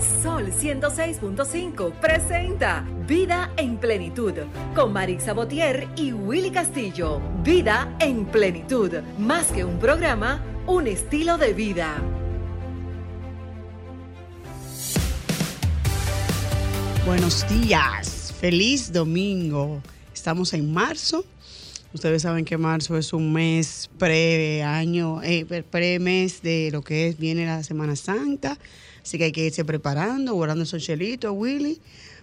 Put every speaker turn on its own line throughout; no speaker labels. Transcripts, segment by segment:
Sol 106.5 presenta Vida en Plenitud con Marix Sabotier y Willy Castillo. Vida en Plenitud, más que un programa, un estilo de vida.
Buenos días, feliz domingo. Estamos en marzo. Ustedes saben que marzo es un mes pre-año, eh, pre-mes de lo que es, viene la Semana Santa. Así que hay que irse preparando, guardando esos chelitos, Willy,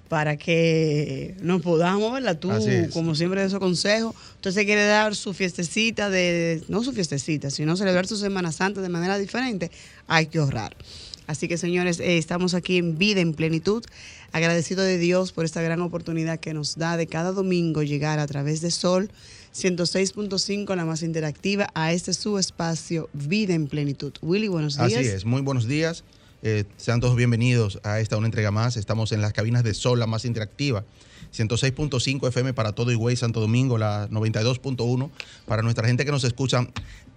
para que nos podamos, ¿verdad? Tú, como siempre, de esos consejos. Usted se quiere dar su fiestecita, de, no su fiestecita, sino celebrar su Semana Santa de manera diferente, hay que ahorrar. Así que, señores, eh, estamos aquí en vida, en plenitud, agradecido de Dios por esta gran oportunidad que nos da de cada domingo llegar a través de Sol 106.5, la más interactiva, a este su espacio Vida en Plenitud. Willy, buenos días.
Así es, muy buenos días. Eh, sean todos bienvenidos a esta una entrega más. Estamos en las cabinas de Sol, la más interactiva. 106.5 FM para todo Higüey, Santo Domingo, la 92.1 para nuestra gente que nos escucha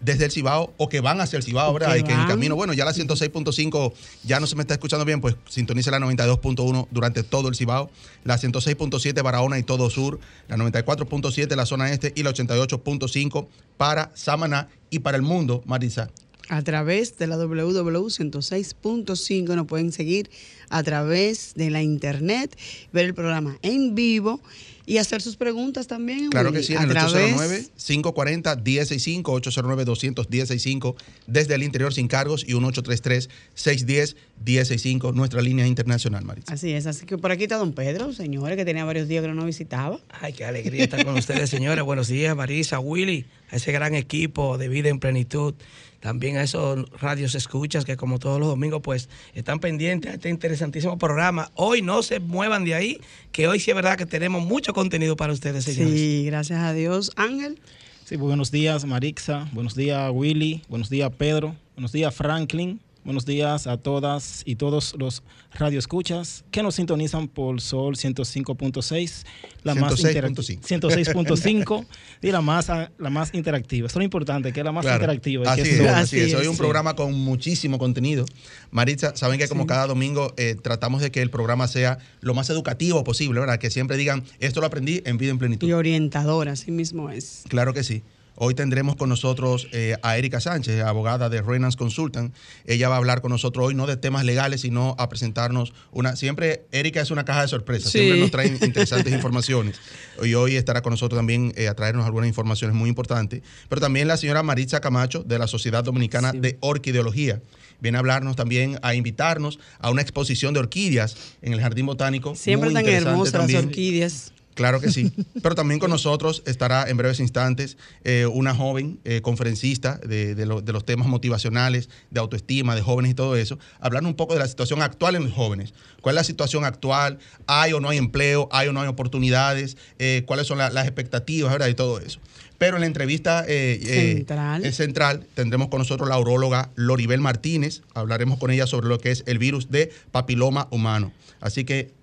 desde el Cibao o que van hacia el Cibao, ¿verdad? Y que en camino, bueno, ya la 106.5 ya no se me está escuchando bien, pues sintonice la 92.1 durante todo el Cibao, la 106.7 Barahona y todo sur, la 94.7 la zona este y la 88.5 para Samaná y para el mundo, Marisa
a través de la www.106.5. Nos pueden seguir a través de la internet, ver el programa en vivo y hacer sus preguntas también.
Claro que sí, en el 809-540-165, 809-210-65, desde el interior sin cargos y un 833-610-165, nuestra línea internacional, Marisa.
Así es, así que por aquí está don Pedro, señores, que tenía varios días que no nos visitaba.
Ay, qué alegría estar con ustedes, señores. Buenos días, Marisa, Willy, a ese gran equipo de vida en plenitud también a esos radios escuchas que como todos los domingos pues están pendientes a este interesantísimo programa. Hoy no se muevan de ahí, que hoy sí es verdad que tenemos mucho contenido para ustedes, señores.
Sí, gracias a Dios. Ángel.
Sí, buenos días Marixa, buenos días Willy, buenos días Pedro, buenos días Franklin, Buenos días a todas y todos los radioescuchas que nos sintonizan por Sol 105.6, la más 106.5 y la más la más interactiva. Eso es lo importante, que es la más interactiva.
Así, es, así es. Hoy un programa con muchísimo contenido. Maritza, saben que como cada domingo eh, tratamos de que el programa sea lo más educativo posible, ¿verdad? Que siempre digan, esto lo aprendí en vida en plenitud.
Y orientador, así mismo es.
Claro que sí. Hoy tendremos con nosotros eh, a Erika Sánchez, abogada de Reynolds Consultant. Ella va a hablar con nosotros hoy no de temas legales, sino a presentarnos una. Siempre Erika es una caja de sorpresas, siempre nos trae interesantes informaciones. Y hoy estará con nosotros también eh, a traernos algunas informaciones muy importantes. Pero también la señora Maritza Camacho, de la Sociedad Dominicana de Orquideología viene a hablarnos también, a invitarnos a una exposición de orquídeas en el Jardín Botánico.
Siempre tan hermosas las orquídeas.
Claro que sí. Pero también con nosotros estará en breves instantes eh, una joven eh, conferencista de, los temas motivacionales, de autoestima, de jóvenes y todo eso, hablando un poco de la situación actual en los jóvenes. ¿Cuál es la situación actual? ¿Hay o no hay empleo? ¿Hay o no hay oportunidades? Eh, ¿Cuáles son las expectativas ¿verdad? y todo eso? Pero en la entrevista central. central tendremos con nosotros la urologa Loribel Martínez. Hablaremos con ella sobre lo que es el virus de papiloma humano. Así que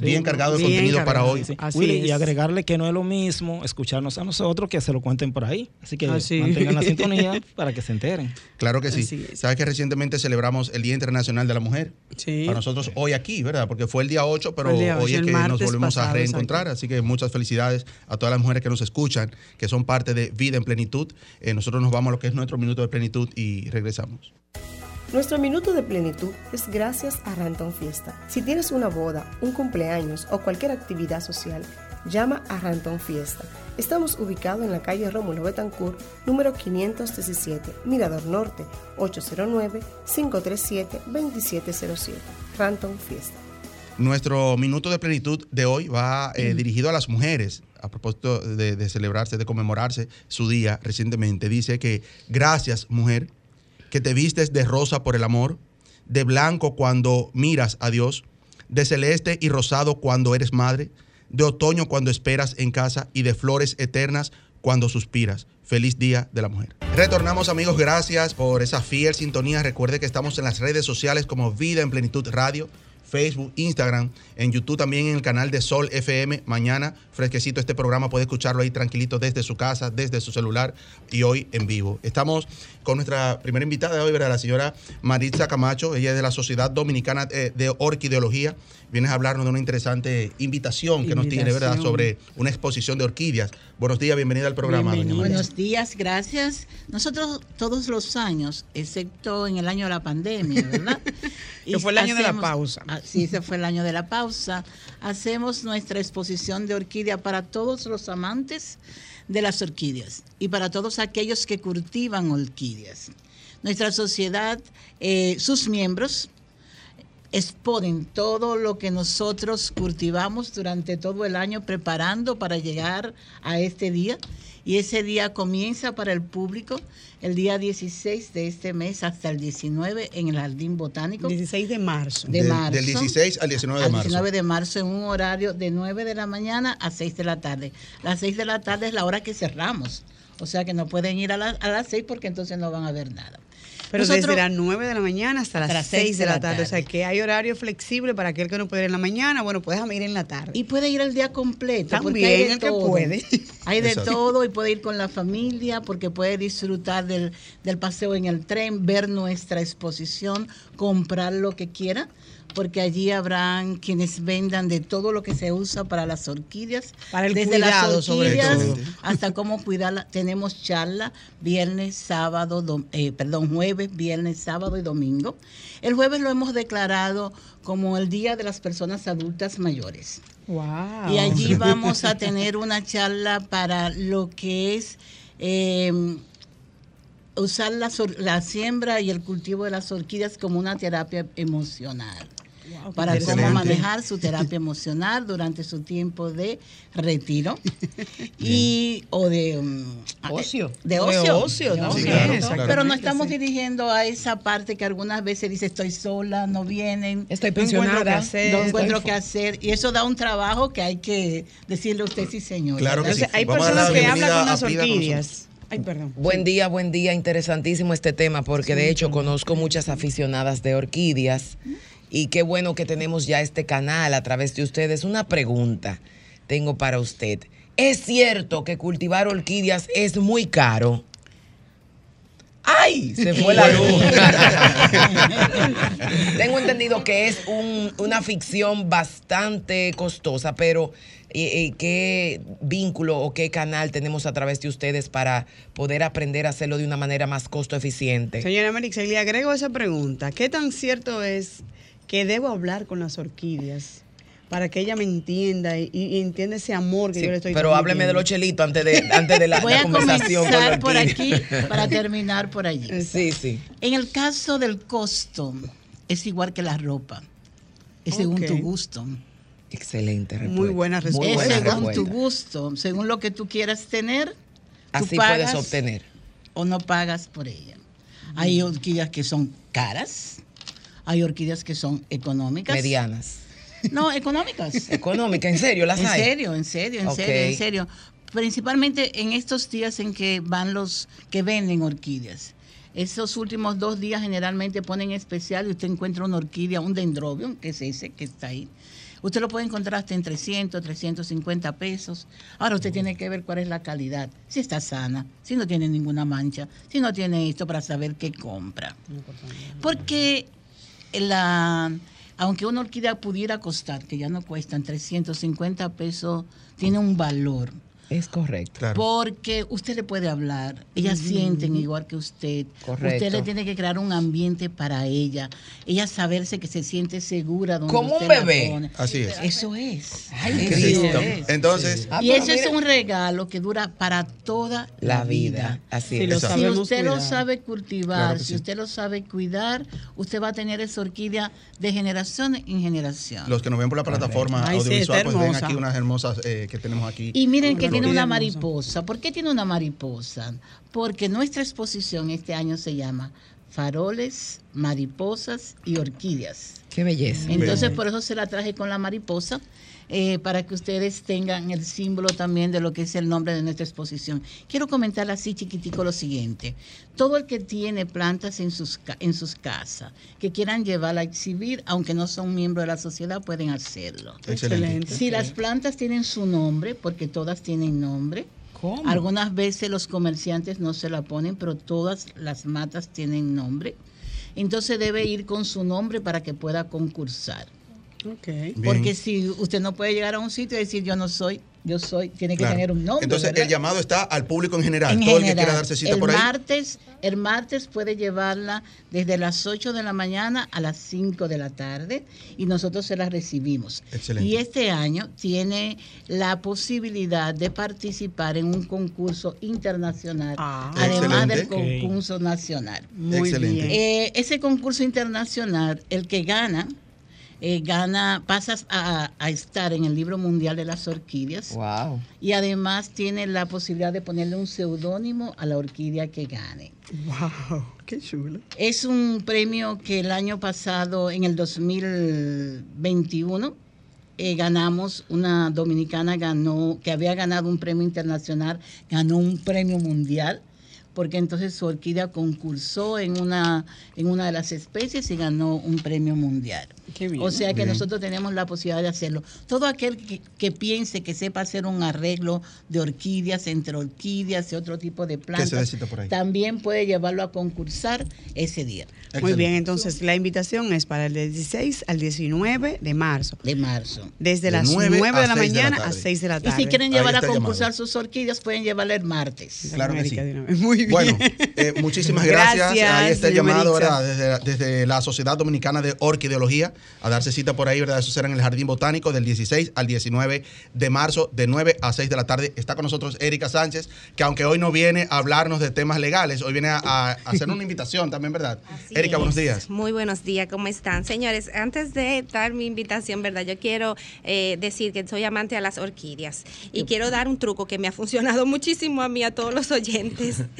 bien cargado de contenido para hoy.
y agregarle que no es lo mismo escucharnos a nosotros que se lo cuenten por ahí. Así que mantengan la sintonía para que se enteren.
Claro que sí. Sabes que recientemente celebramos el Día Internacional de la Mujer. Sí. Para nosotros hoy aquí, ¿verdad? Porque fue el día 8, pero hoy es que nos volvemos a reencontrar. Así que muchas felicidades a todas las mujeres que nos escuchan, que son parte de Vida en Plenitud. Eh, nosotros nos vamos a lo que es nuestro minuto de plenitud y regresamos.
Nuestro minuto de plenitud es gracias a Ranton Fiesta. Si tienes una boda, un cumpleaños o cualquier actividad social, llama a Ranton Fiesta. Estamos ubicados en la calle Rómulo Betancourt, número 517, Mirador Norte, 809-537-2707. Ranton Fiesta.
Nuestro minuto de plenitud de hoy va eh, dirigido a las mujeres. A propósito de, de celebrarse, de conmemorarse su día recientemente, dice que gracias, mujer, que te vistes de rosa por el amor, de blanco cuando miras a Dios, de celeste y rosado cuando eres madre, de otoño cuando esperas en casa y de flores eternas cuando suspiras. Feliz Día de la Mujer. Retornamos amigos, gracias por esa fiel sintonía. Recuerde que estamos en las redes sociales como Vida en Plenitud Radio, Facebook, Instagram, en YouTube también en el canal de Sol FM. Mañana, fresquecito este programa, puede escucharlo ahí tranquilito desde su casa, desde su celular y hoy en vivo. Estamos con nuestra primera invitada de hoy, ¿verdad? la señora Maritza Camacho. Ella es de la Sociedad Dominicana eh, de Orquideología. Vienes a hablarnos de una interesante invitación que nos tiene, ¿verdad?, sobre una exposición de orquídeas. Buenos días, bienvenida al programa, doña.
Buenos días, gracias. Nosotros todos los años, excepto en el año de la pandemia, ¿verdad?
Que fue el año de la pausa.
Sí, ese fue el año de la pausa. Hacemos nuestra exposición de orquídea para todos los amantes de las orquídeas y para todos aquellos que cultivan orquídeas. Nuestra sociedad, eh, sus miembros, exponen todo lo que nosotros cultivamos durante todo el año preparando para llegar a este día. Y ese día comienza para el público el día 16 de este mes hasta el 19 en el Jardín Botánico
16 de marzo.
de
Del-
marzo.
del 16 al 19 de
al
marzo.
19 de marzo en un horario de 9 de la mañana a 6 de la tarde. Las 6 de la tarde es la hora que cerramos. O sea que no pueden ir a, la- a las 6 porque entonces no van a ver nada.
Pero
Nosotros-
desde las 9 de la mañana hasta las 6 de la tarde. O sea que hay horario flexible para aquel que no puede ir en la mañana. Bueno, puedes ir en la tarde.
Y puede ir el día completo.
También
hay de
el que
todo.
puede.
Hay de
Exacto.
todo y puede ir con la familia porque puede disfrutar del, del paseo en el tren, ver nuestra exposición, comprar lo que quiera, porque allí habrán quienes vendan de todo lo que se usa para las orquídeas.
Para el
desde
cuidado,
las
sobre
orquídeas
todo.
hasta cómo cuidarla. Tenemos charla viernes, sábado, dom- eh, perdón, jueves, viernes, sábado y domingo. El jueves lo hemos declarado como el Día de las Personas Adultas Mayores.
Wow.
Y allí vamos a tener una charla para lo que es eh, usar la, la siembra y el cultivo de las orquídeas como una terapia emocional. Para cómo manejar su terapia emocional durante su tiempo de retiro y o de um,
Ocio.
de
O de
ocio,
ocio,
De
¿no?
Sí,
ocio.
claro,
Exactamente,
claro.
pero no estamos
sí.
dirigiendo a esa parte que algunas veces dice estoy sola no vienen
Estoy
No encuentro
pensionada.
qué hacer.
no encuentro qué hacer y eso da un trabajo que hay que decirle a usted sí señor
Claro que
Entonces,
sí.
hay
Vamos
personas que hablan con
con
orquídeas. Ay, perdón.
Buen día, buen día. Interesantísimo este tema porque de hecho conozco muchas aficionadas de orquídeas y qué bueno que tenemos ya este canal a través de ustedes. Una pregunta tengo para usted. ¿Es cierto que cultivar orquídeas es muy caro? ¡Ay! Se fue la luz. Tengo entendido que es un- una ficción bastante costosa, pero eh, eh, ¿qué vínculo o qué canal tenemos a través de ustedes para poder aprender a hacerlo de una manera más costo eficiente?
Señora Marixa, y le agrego esa pregunta. ¿Qué tan cierto es que debo hablar con las orquídeas para que ella me entienda y, y entienda ese amor que
Sí,
yo le estoy
pero hábleme de los chelitos antes de, antes de la,
voy
la
a
conversación con
comenzar por aquí para terminar por allí
Sí, sí.
en el caso del costo es igual que la ropa es según tu gusto
Excelente respuesta.
Muy buena
es
respuesta.
buena
según tu gusto según lo que tú quieras tener tú
Así
pagas
puedes obtener.
o no pagas por ella hay orquídeas que son caras hay orquídeas que son económicas
Medianas.
no económicas
Económica, en serio, las
En
hay.
serio, en serio, en serio, en serio. Principalmente en estos días en que van los que venden orquídeas. Esos últimos dos días generalmente ponen especial y usted encuentra una orquídea, un dendrobium, que es ese que está ahí. Usted lo puede encontrar hasta en 300, 350 pesos. Ahora usted tiene que ver cuál es la calidad, si está sana, si no tiene ninguna mancha, si no tiene esto para saber qué compra. Porque la, aunque una orquídea pudiera costar, que ya no cuestan 350 pesos, tiene un valor.
Es correcto.
Claro.
Porque usted le puede hablar, ellas sienten igual que usted.
Correcto.
Usted le tiene que crear un ambiente para ella. Ella saberse que se siente segura donde
Como un
la
bebé.
pone.
Así es.
Eso es.
Ay, Cristo.
es.
Entonces,
Ah,
y
pero
eso es un regalo que dura para toda la,
La vida. Así
Sí,
es.
lo.
Si usted lo sabe cultivar,
Claro
si
sí.
usted lo sabe cuidar, usted va a tener esa orquídea de generación en generación.
los que nos ven por la plataforma
Ay, sí,
audiovisual,
está
pues ven
hermosa.
aquí unas hermosas eh, que tenemos aquí.
Y miren que tiene una mariposa. ¿Por qué tiene una mariposa? Porque nuestra exposición este año se llama faroles, mariposas y orquídeas.
Qué belleza.
Entonces, por eso se la traje con la mariposa, eh, para que ustedes tengan el símbolo también de lo que es el nombre de nuestra exposición. Quiero comentar así chiquitico lo siguiente. Todo el que tiene plantas en sus, ca- en sus casas, que quieran llevarla a exhibir, aunque no son miembros de la sociedad, pueden hacerlo.
Excelente.
Si las plantas tienen su nombre, porque todas tienen nombre,
¿Cómo?
algunas veces los comerciantes no se la ponen, pero todas las matas tienen nombre. Entonces debe ir con su nombre para que pueda concursar. Porque si usted no puede llegar a un sitio y decir yo no soy, yo soy, tiene que
Claro.
tener un nombre.
Entonces,
¿verdad?
el llamado está al público en general.
En
Todo el que quiera darse cita
el
por ahí.
martes, el martes puede llevarla desde las 8 de la mañana a las 5 de la tarde y nosotros se la recibimos.
Excelente.
Y este año tiene la posibilidad de participar en un concurso internacional,
Ah.
además del concurso nacional.
Muy
Excelente.
bien.
Eh, ese concurso internacional, el que gana, eh, gana, pasas a, a estar en el libro mundial de las orquídeas
Wow.
y además tiene la posibilidad de ponerle un seudónimo a la orquídea que gane.
Wow, qué chulo.
Es un premio que el año pasado, en el 2021, eh, ganamos, una dominicana ganó, que había ganado un premio internacional, ganó un premio mundial, porque entonces su orquídea concursó en una, en una de las especies y ganó un premio mundial.
Qué bien.
O sea que
Bien.
nosotros tenemos la posibilidad de hacerlo. Todo aquel que, que piense que sepa hacer un arreglo de orquídeas, entre orquídeas y otro tipo de plantas, también puede llevarlo a concursar ese día
Muy bien, entonces la invitación es para el 16 al 19 de marzo.
de marzo.
Desde
De
las
9
9 de la
6 de la
mañana a
tarde.
6 de la
Y
tarde.
si quieren llevar a concursar
llamado.
sus orquídeas, pueden llevarla el martes.
Claro que sí.
Muy bien.
Bueno, eh, muchísimas gracias.
Gracias,
Ahí está el llamado. Desde, desde la Sociedad Dominicana de Orquideología a darse cita por ahí, ¿verdad? Eso será en el Jardín Botánico del 16 al 19 de marzo, de 9 a 6 de la tarde. Está con nosotros Erika Sánchez, que aunque hoy no viene a hablarnos de temas legales, hoy viene a, a hacer una invitación también, ¿verdad?
Así
Erika,
es.
buenos días.
Muy buenos días, ¿cómo están? Señores, antes de dar mi invitación, ¿verdad? Yo quiero eh, decir que soy amante a las orquídeas y quiero dar un truco que me ha funcionado muchísimo a mí, a todos los oyentes.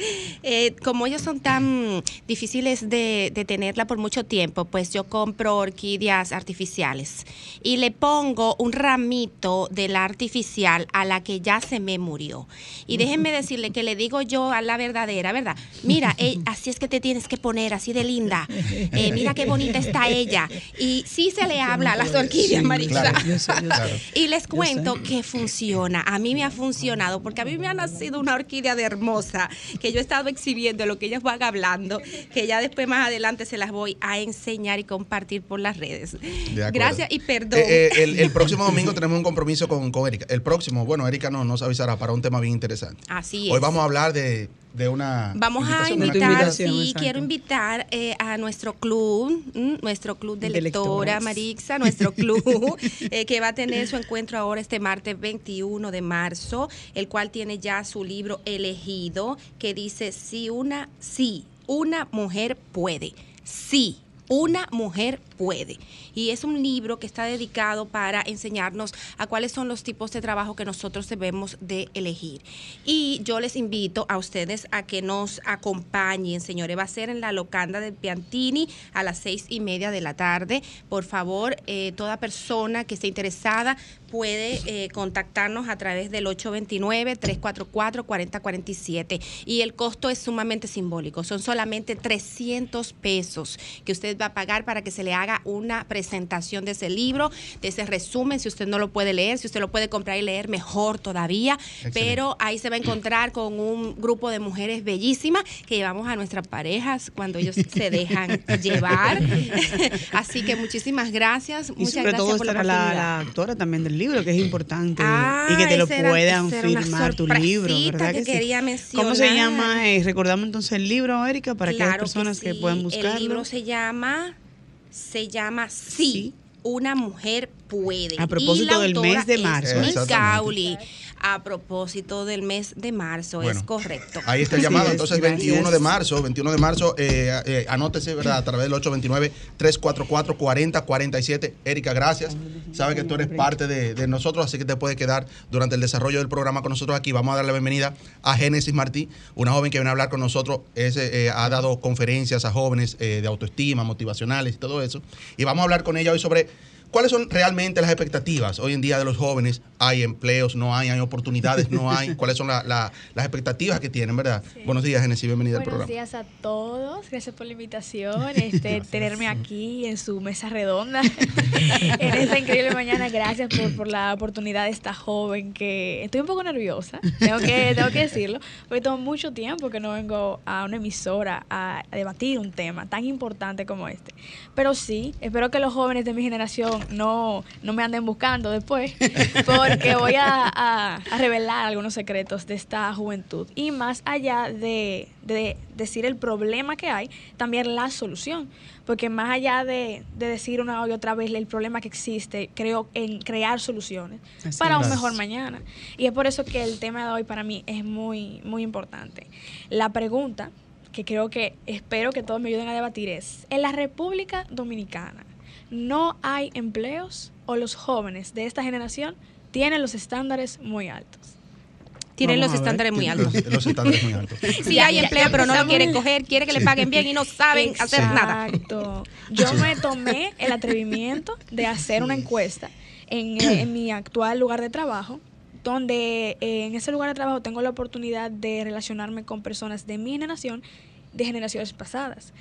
Eh, como ellos son tan difíciles de, de tenerla por mucho tiempo, pues yo compro orquídeas artificiales y le pongo un ramito de la artificial a la que ya se me murió. Y déjenme decirle que le digo yo a la verdadera, ¿verdad? Mira, eh, así es que te tienes que poner, así de linda. Eh, mira qué bonita está ella. Y sí se le habla a las orquídeas, Marisa.
Claro,
Yo sé, yo sé.
claro.
Y les cuento que funciona. A mí me ha funcionado porque a mí me ha nacido una orquídea de hermosa que yo he estado exhibiendo lo que ellas van hablando, que ya después más adelante se las voy a enseñar y compartir por las redes. Gracias y perdón.
Eh, eh, el, el próximo domingo tenemos un compromiso con, con Erika. El próximo, bueno, Erika no, nos avisará para un tema bien interesante.
Así
Hoy
es.
vamos a hablar de, de una.
Vamos a invitar, sí,
exacto.
quiero invitar eh, a nuestro club, mm, nuestro club de,
De
lectora. Marixa, nuestro club, eh, que va a tener su encuentro ahora este martes 21 de marzo, el cual tiene ya su libro elegido, que dice, sí, una, sí, una mujer puede, sí. Una mujer puede. Y es un libro que está dedicado para enseñarnos a cuáles son los tipos de trabajo que nosotros debemos de elegir. Y yo les invito a ustedes a que nos acompañen, señores. Va a ser en la locanda de Piantini a las seis y media de la tarde. Por favor, eh, toda persona que esté interesada puede eh, contactarnos a través del 829-344-4047. Y el costo es sumamente simbólico. Son solamente 300 pesos que usted va a pagar para que se le haga una presentación de ese libro, de ese resumen. Si usted no lo puede leer, si usted lo puede comprar y leer, mejor todavía.
Excelente.
Pero ahí se va a encontrar con un grupo de mujeres bellísimas que llevamos a nuestras parejas cuando ellos se dejan llevar. Así que muchísimas gracias.
Y
Muchas
sobre
gracias
todo
por
estará la, la autora también del libro, que es importante.
Ah,
y que te lo puedan firmar tu libro,
que
que sí? ¿Cómo se llama? Eh, recordamos entonces el libro, Erika, para aquellas
Claro
personas que,
sí.
puedan buscarlo.
El libro se llama, se llama Sí. una mujer puede.
A propósito
Y la
del mes de
es
marzo.
Miss
Exactamente.
A propósito del mes de marzo, es correcto.
Ahí está el llamado.
es,
Entonces,
gracias.
21 de marzo, 21 de marzo, eh, eh, anótese, ¿verdad? A través del 829-344-4047. Erika, gracias. Sabe que tú eres parte de, de nosotros, así que te puedes quedar durante el desarrollo del programa con nosotros aquí. Vamos a darle la bienvenida a Génesis Martí, una joven que viene a hablar con nosotros. Es, eh, ha dado conferencias a jóvenes eh, de autoestima, motivacionales y todo eso. Y vamos a hablar con ella hoy sobre ¿Cuáles son realmente las expectativas hoy en día de los jóvenes? ¿Hay empleos? ¿No hay? ¿Hay oportunidades? ¿No hay? ¿Cuáles son la- la- las expectatives que tienen, verdad? Buenos días, Genesis. Bienvenida al
Buenos
programa.
días a todos, gracias por la invitación, este, tenerme aquí en su mesa redonda en esta increíble mañana. Gracias por, por la oportunidad de esta joven que estoy un poco nerviosa, tengo que, tengo que decirlo, porque tengo mucho tiempo que no vengo a una emisora a, a debatir un tema tan importante como este. Pero sí, espero que los jóvenes de mi generación no, no me anden buscando después, porque voy a, a- a revelar algunos secretos de esta juventud. Y más allá de, de decir el problema que hay, también la solución. Porque más allá de, de decir una y otra vez el problema que existe, creo en crear soluciones
Así
para un mejor mañana. Y es por eso que el tema de hoy para mí es muy, muy importante. La pregunta que creo que espero que todos me ayuden a debatir es, en la República Dominicana, ¿no hay empleos o los jóvenes de esta generación tienen los estándares muy altos?
Tienen los
ver.
estándares muy
Los,
altos.
los estándares muy altos.
Sí, hay empleo, pero no lo quieren coger, quiere que le paguen bien y no saben hacer nada.
Exacto. Yo me tomé el atrevimiento de hacer una encuesta en, eh, en mi actual lugar de trabajo, donde eh, en ese lugar de trabajo tengo la oportunidad de relacionarme con personas de mi generación, de generaciones pasadas.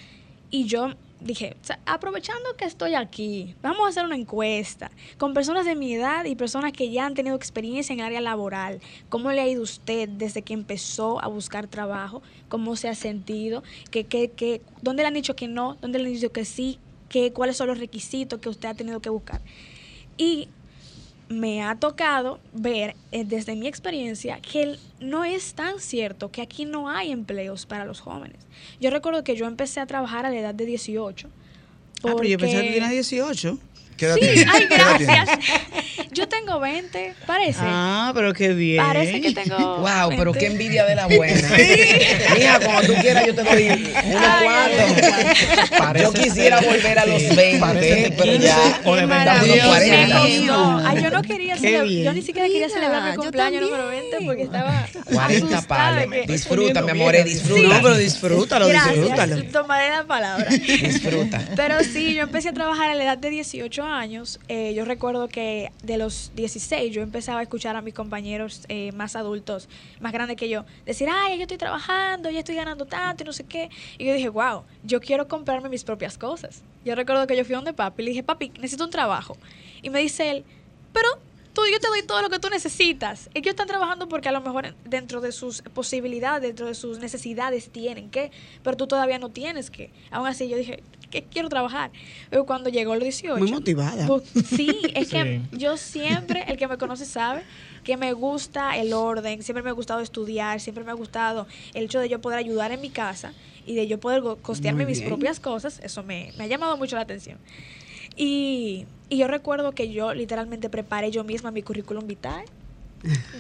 Y yo dije, aprovechando que estoy aquí, vamos a hacer una encuesta con personas de mi edad y personas que ya han tenido experiencia en el área laboral. ¿Cómo le ha ido usted desde que empezó a buscar trabajo? ¿Cómo se ha sentido? ¿Qué, qué, qué, ¿Dónde le han dicho que no? ¿Dónde le han dicho que sí? ¿Qué, ¿Cuáles son los requisitos que usted ha tenido que buscar? Y me ha tocado ver eh, desde mi experiencia que no es tan cierto que aquí no hay empleos para los jóvenes. Yo recuerdo que yo empecé a trabajar a la edad de 18.
Ah, pero yo pensaba que tenía 18.
¿Qué edad
Sí,
tienes?
ay, gracias. Yo tengo 20, parece.
Ah, pero qué bien.
Parece que tengo.
Wow, pero
20.
qué envidia de la buena. Mija, cuando tú quieras yo te doy unos cuantos. Yo quisiera volver a los 20, pero ya
o de verdad
unos
maravilloso.
40.
Ay, no. Ay, yo no quería celebrar- yo ni siquiera quería celebrar mi cumpleaños número 20 porque estaba
40
asustada de
palos. Disfruta, mi amor, disfruta.
No, pero disfrútalo, disfrútalo.
tomaré la palabra.
Disfruta.
Pero sí, yo empecé a trabajar a la edad de 18 años. Eh, yo recuerdo que de los 16 yo empezaba a escuchar a mis compañeros eh, más adultos, más grandes que yo, decir, ay, yo estoy trabajando, ya estoy ganando tanto y no sé qué. Y yo dije, wow, yo quiero comprarme mis propias cosas. Yo recuerdo que yo fui donde papi y le dije, papi, necesito un trabajo. Y me dice él, pero tú, yo te doy todo lo que tú necesitas. Ellos están trabajando porque a lo mejor dentro de sus posibilidades, dentro de sus necesidades tienen que, pero tú todavía no tienes que. Aún así yo dije, que quiero trabajar. Pero cuando llegó los 18...
Muy motivada.
pues, sí, es que
Sí.
yo siempre, el que me conoce sabe que me gusta el orden, siempre me ha gustado estudiar, siempre me ha gustado el hecho de yo poder ayudar en mi casa y de yo poder costearme mis propias cosas, eso me, me ha llamado mucho la atención. Y, y yo recuerdo que yo literalmente preparé yo misma mi currículum vitae.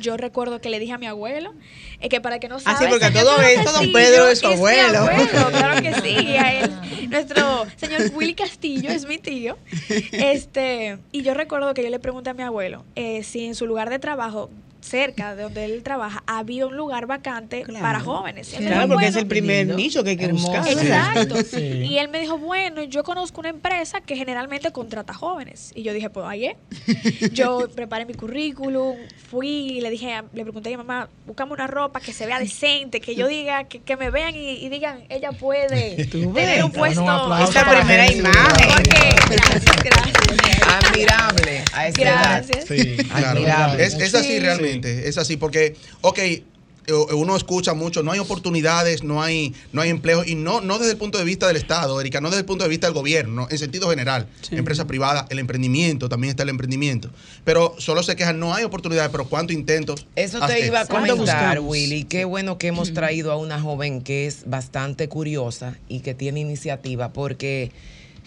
Yo recuerdo que le dije a mi abuelo eh, que para que no
Ah,
sabe,
porque a
señor
todo esto don Pedro es su
mi
abuelo.
abuelo, claro que sí. a él, nuestro señor Willy Castillo es mi tío. Este, y yo recuerdo que yo le pregunté a mi abuelo eh, si en su lugar de trabajo, cerca de donde él trabaja, había un lugar vacante
Claro.
para jóvenes.
Claro,
dijo,
porque es
"Bueno,
el primer
lindo.
nicho que hay que
Hermoso.
buscar.
Exacto.
Sí.
Y él me dijo, bueno, yo conozco una empresa que generalmente contrata jóvenes. Y yo dije, pues ahí es. Yo preparé mi currículum, fui y le dije, a- le pregunté a mi mamá, buscame una ropa que se vea decente, que yo diga, que, que me vean y, y digan, ella puede tener
ves.
un puesto.
Esa
para
primera imagen.
Porque, gracias, gracias.
Admirable a esta edad.
Gracias.
Sí.
Claro,
Admirable.
es, es así
Sí.
Es así porque, ok, eh, uno escucha mucho, no hay oportunidades, no hay, no hay empleo, y no, no desde el punto de vista del Estado, Erika, no desde el punto de vista del gobierno, en sentido general,
Sí.
empresa privada, el emprendimiento, también está el emprendimiento, pero solo se quejan, no hay oportunidades, pero ¿cuántos intentos?
Eso te iba a comentar? Willy. Qué bueno que hemos traído a una joven que es bastante curiosa y que tiene iniciativa, porque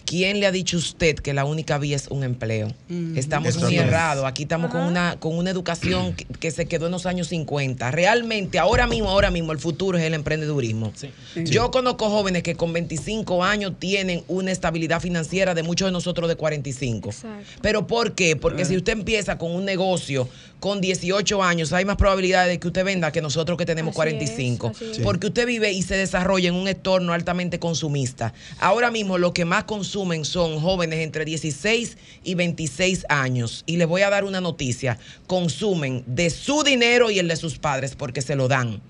¿Quién le ha dicho a usted que la única vía es un empleo? Estamos muy errados. Aquí estamos con una, con una educación que, que se quedó en los años 50. Realmente, ahora mismo, ahora mismo, el futuro es el emprendedurismo. Yo conozco jóvenes que con 25 años tienen una estabilidad financiera de muchos de nosotros de 45. ¿Pero por qué? Porque si usted empieza con un negocio con 18 años, hay más probabilidades de que usted venda que nosotros que tenemos
Así
45.
es, así es.
Porque usted vive y se desarrolla en un entorno altamente consumista. Ahora mismo lo que más consumen son jóvenes entre 16 y 26 años. Y les voy a dar una noticia. Consumen de su dinero y el de sus padres porque se lo dan.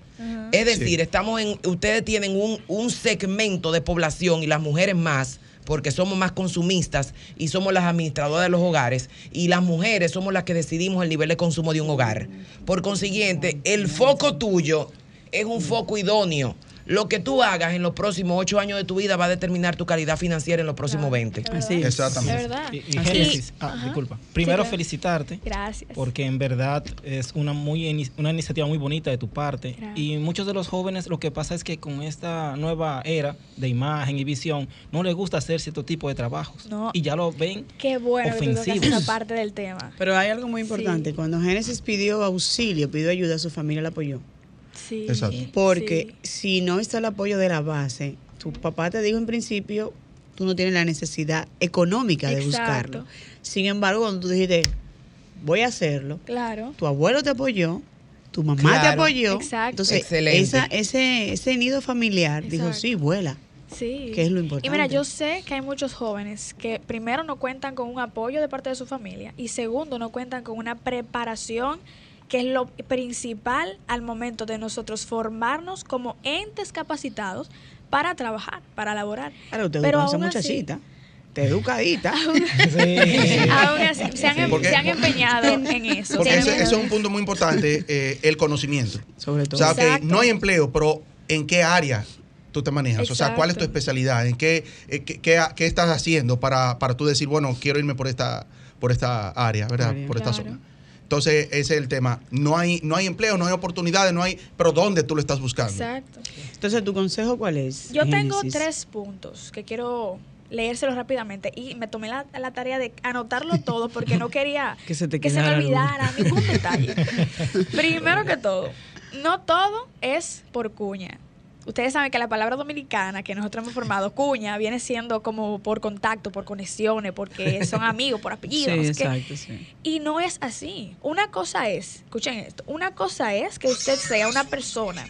Es decir, estamos en, ustedes tienen un, un segmento de población y las mujeres más, porque somos más consumistas y somos las administradoras de los hogares, y las mujeres somos las que decidimos el nivel de consumo de un hogar. Por consiguiente, el foco tuyo es un foco idóneo. Lo que tú hagas en los próximos ocho años de tu vida va a determinar tu calidad financiera en los próximos 20.
Así es.
Exactamente.
Es verdad.
Y, Génesis,
es.
ah, disculpa. Primero
claro.
felicitarte.
Gracias.
Porque en verdad es una muy una iniciativa muy bonita de tu parte.
Gracias.
Y muchos de los jóvenes lo que pasa es que con esta nueva era de imagen y visión no les gusta hacer cierto tipo de trabajos.
No.
Y ya lo ven
Qué bueno que tú
ofensivos.
esa parte del tema.
Pero hay algo muy importante. Cuando Génesis pidió auxilio, pidió ayuda, su familia la apoyó.
Sí.
Exacto.
Porque si no está el apoyo de la base, tu papá te dijo en principio, tú no tienes la necesidad económica de
Exacto.
buscarlo. Sin embargo, cuando tú dijiste, voy a hacerlo,
Claro.
tu abuelo te apoyó, tu mamá te apoyó.
Exacto.
Entonces,
Excelente.
esa, ese, ese nido familiar dijo, sí, vuela.
Sí.
Que es lo importante.
Y mira, yo sé que hay muchos jóvenes que primero no cuentan con un apoyo de parte de su familia y segundo no cuentan con una preparación que es lo principal al momento de nosotros formarnos como entes capacitados para trabajar, para laborar.
Claro, te
Pero
esa
así-
muchachita, te educadita.
Aún así, se han, em- se han empeñado en eso.
Porque ese, ese es un punto muy importante, eh, el conocimiento.
Sobre
O
todo.
sea, ok,
Exacto.
no hay empleo, pero ¿en qué área tú te manejas? O sea, ¿cuál es tu especialidad? ¿En qué, eh, qué, qué- qué estás haciendo para, para tú decir, bueno, quiero irme por esta, por esta área, ¿verdad? Por esta
Claro.
zona. Entonces, ese es el tema. No hay, no hay empleo, no hay oportunidades, no hay. Pero ¿dónde tú lo estás buscando?
Exacto.
Entonces, ¿tu consejo cuál es?
Yo tengo tres puntos que quiero leérselos rápidamente y me tomé la, la tarea de anotarlo todo porque no quería
Que se te
que se me olvidara ningún detalle. Primero que todo, no todo es por cuña. Ustedes saben que la palabra dominicana que nosotros hemos formado, cuña, viene siendo como por contacto, por conexiones, porque son amigos, por apellidos.
Sí, exacto, sí.
Y no es así. Una cosa es, escuchen esto, una cosa es que usted sea una persona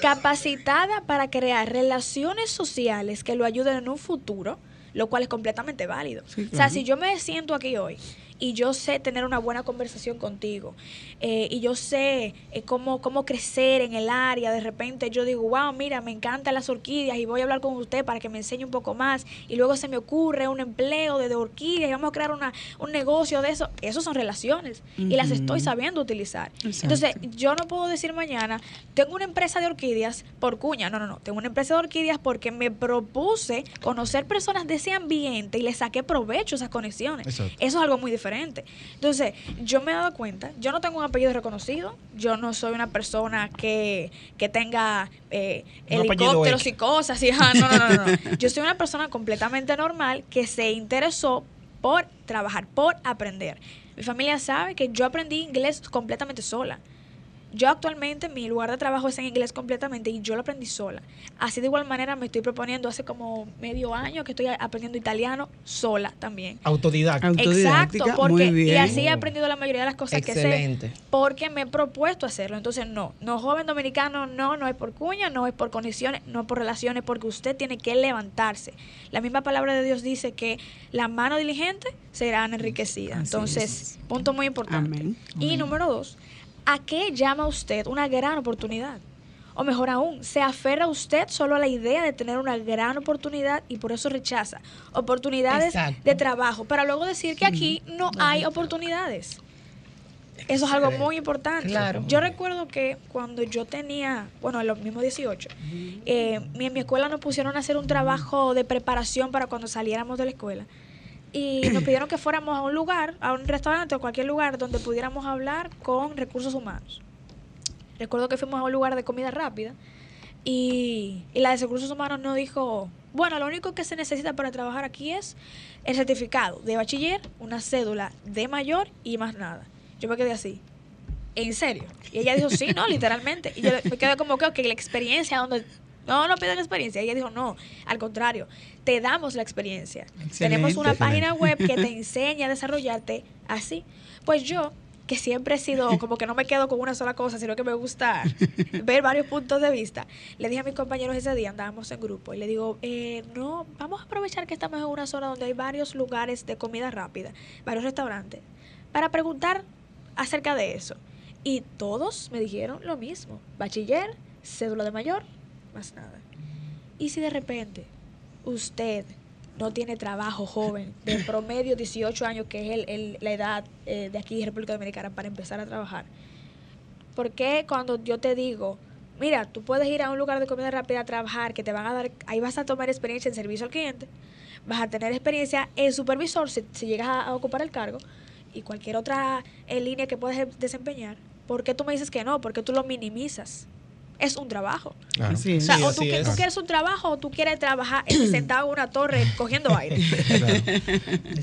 capacitada para crear relaciones sociales que lo ayuden en un futuro, lo cual es completamente válido.
Sí,
O sea, si yo me siento aquí hoy y yo sé tener una buena conversación contigo eh, y yo sé eh, cómo, cómo crecer en el área, de repente yo digo, wow, mira, me encantan las orquídeas y voy a hablar con usted para que me enseñe un poco más y luego se me ocurre un empleo de, de orquídeas y vamos a crear una, un negocio de eso. Esos son relaciones y las estoy sabiendo utilizar.
Exacto.
Entonces, yo no puedo decir mañana, tengo una empresa de orquídeas por cuña. No, no, no. Tengo una empresa de orquídeas porque me propuse conocer personas de ese ambiente y le saqué provecho a esas conexiones.
Exacto.
Eso es algo muy diferente. Entonces, yo me he dado cuenta, yo no tengo un apellido reconocido, yo no soy una persona que, que tenga eh, helicópteros y cosas. Y, ah, no, no, no, no, no. Yo soy una persona completamente normal que se interesó por trabajar, por aprender. Mi familia sabe que yo aprendí inglés completamente sola. Yo actualmente mi lugar de trabajo es en inglés completamente y yo lo aprendí sola. Así de igual manera me estoy proponiendo hace como medio año que estoy aprendiendo italiano sola también.
Autodidacta.
Exacto, porque
muy
y
bien.
así he aprendido la mayoría de las cosas que
Excelente.
sé porque me he propuesto hacerlo. Entonces, no, no joven dominicano, no, no es por cuña, no es por conexiones, no es por relaciones, porque usted tiene que levantarse. La misma palabra de Dios dice que la mano diligente será enriquecida.
Así
Entonces, punto muy importante.
Amén.
Y número dos, ¿a qué llama usted una gran oportunidad? O mejor aún, se aferra usted solo a la idea de tener una gran oportunidad y por eso rechaza oportunidades
Exacto.
de trabajo para luego decir que aquí no hay oportunidades. Eso es algo muy importante.
Claro.
Yo recuerdo que cuando yo tenía, bueno, a los mismos 18, eh, en mi escuela nos pusieron a hacer un trabajo de preparación para cuando saliéramos de la escuela. Y nos pidieron que fuéramos a un lugar, a un restaurante o cualquier lugar donde pudiéramos hablar con recursos humanos. Recuerdo que fuimos a un lugar de comida rápida y, y la de recursos humanos nos dijo, bueno, lo único que se necesita para trabajar aquí es el certificado de bachiller, una cédula de mayor y más nada. Yo me quedé así. ¿En serio? Y ella dijo, sí, no, literalmente. Y yo me quedé como que, ok, la experiencia, donde no, no piden experiencia. Y ella dijo, no, al contrario, te damos la experiencia. Tenemos una
Excelente.
página web que te enseña a desarrollarte así. Pues yo, que siempre he sido como que no me quedo con una sola cosa, sino que me gusta ver varios puntos de vista, le dije a mis compañeros ese día, andábamos en grupo, y le digo, eh, no, vamos a aprovechar que estamos en una zona donde hay varios lugares de comida rápida, varios restaurantes, para preguntar acerca de eso. Y todos me dijeron lo mismo, bachiller, cédula de mayor, más nada. Y si de repente usted no tiene trabajo joven, de promedio 18 años, que es el- el- la edad eh, de aquí en República Dominicana para empezar a trabajar, ¿por qué cuando yo te digo, mira, tú puedes ir a un lugar de comida rápida a trabajar, que te van a dar, ahí vas a tomar experiencia en servicio al cliente, vas a tener experiencia en supervisor si, si llegas a, a ocupar el cargo y cualquier otra eh, línea que puedes desempeñar, ¿por qué tú me dices que no? ¿Por qué tú lo minimizas? Es un trabajo.
Claro.
O sea,
Sí,
o tú, que-
es.
tú quieres un trabajo o tú quieres trabajar sentado en una torre cogiendo aire.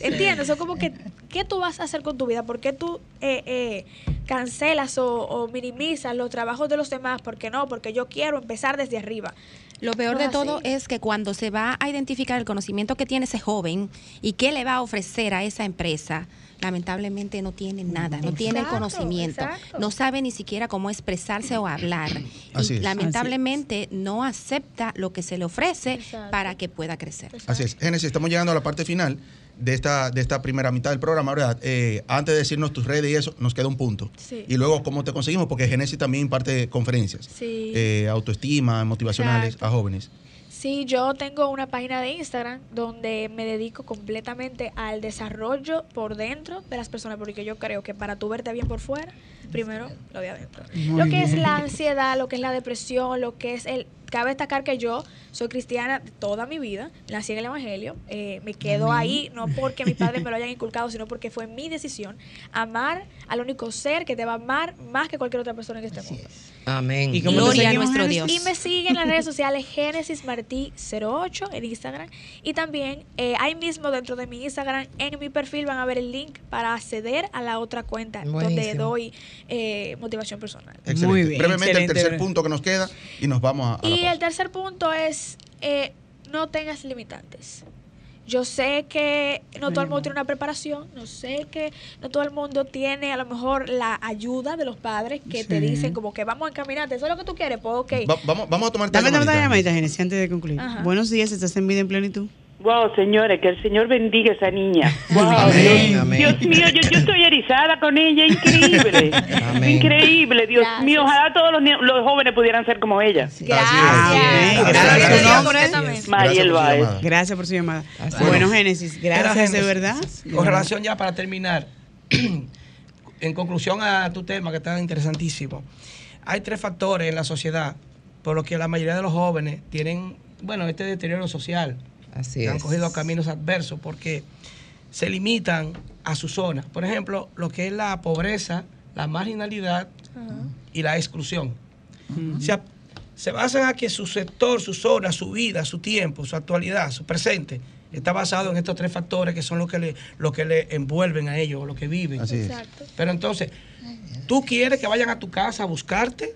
¿Entiendes? O como que, ¿qué tú vas a hacer con tu vida? ¿Por qué tú eh, eh, cancelas o, o minimizas los trabajos de los demás? ¿Por qué no? Porque yo quiero empezar desde arriba.
Lo peor
No
de todo
así.
es que cuando se va a identificar el conocimiento que tiene ese joven y qué le va a ofrecer a esa empresa, lamentablemente no tiene nada, no tiene el conocimiento,
exacto.
no sabe ni siquiera cómo expresarse o hablar.
Así
y
es.
lamentablemente no acepta lo que se le ofrece
Exacto.
para que pueda crecer.
Así es. Génesis, estamos llegando a la parte final de esta, de esta primera mitad del programa, ¿verdad? Eh, antes de decirnos tus redes y eso, nos queda un punto.
Sí.
Y luego, ¿cómo te conseguimos? Porque Génesis también imparte conferencias.
Sí.
eh, autoestima, motivacionales
Exacto.
a jóvenes.
Sí, yo tengo una página de Instagram donde me dedico completamente al desarrollo por dentro de las personas, porque yo creo que para tú verte bien por fuera, primero lo de adentro.
Muy
lo que es la ansiedad, lo que es la depresión, lo que es el... Cabe destacar que yo soy cristiana toda mi vida, nací en el Evangelio, eh, me quedo ahí, no porque mis padres me lo hayan inculcado, sino porque fue mi decisión amar al único ser que te va a amar más que cualquier otra persona en este mundo.
Amén.
¿Y
Gloria a nuestro
Génesis?
Dios.
Y me siguen en las redes sociales Génesis Martí 08 en Instagram. Y también eh, ahí mismo dentro de mi Instagram, en mi perfil van a ver el link para acceder a la otra cuenta donde doy eh, motivación personal.
Excelente.
Muy bien,
Brevemente,
excelente.
el tercer punto que nos queda y nos vamos a, a
Y el tercer punto es eh, no tengas limitantes. Yo sé que no todo el mundo tiene una preparación, no sé que no todo el mundo tiene a lo mejor la ayuda de los padres que te
Sí.
dicen como que vamos a encaminarte, eso es lo que tú quieres, pues ok.
Va- vamos, vamos a tomar
Dame, dame una llamadita, Génesis, antes de concluir.
Ajá.
Buenos días, estás en vida en plenitud.
Wow, señores, que el Señor bendiga a esa niña. Wow,
Amén,
Dios,
amén.
Dios mío, yo, yo estoy erizada con ella, increíble.
Amén.
Increíble, Dios
Gracias.
mío, ojalá todos los, los jóvenes pudieran ser como ella.
Gracias.
Gracias. Gracias
Mariel
por su llamada.
Gracias por su llamada.
Así
Bueno,
es.
Génesis, gracias de verdad.
Con relación ya para terminar, en conclusión a tu tema que está interesantísimo, hay tres factores en la sociedad por los que la mayoría de los jóvenes tienen, bueno, este deterioro social.
Así
han
es.
cogido caminos adversos porque se limitan a su zona. Por ejemplo, lo que es la pobreza, la marginalidad y la exclusión. O sea, se basan a que su sector, su zona, su vida, su tiempo, su actualidad, su presente, está basado en estos tres factores que son los que le, lo que le envuelven a ellos, lo que viven.
Así es.
Pero entonces, tú quieres que vayan a tu casa a buscarte,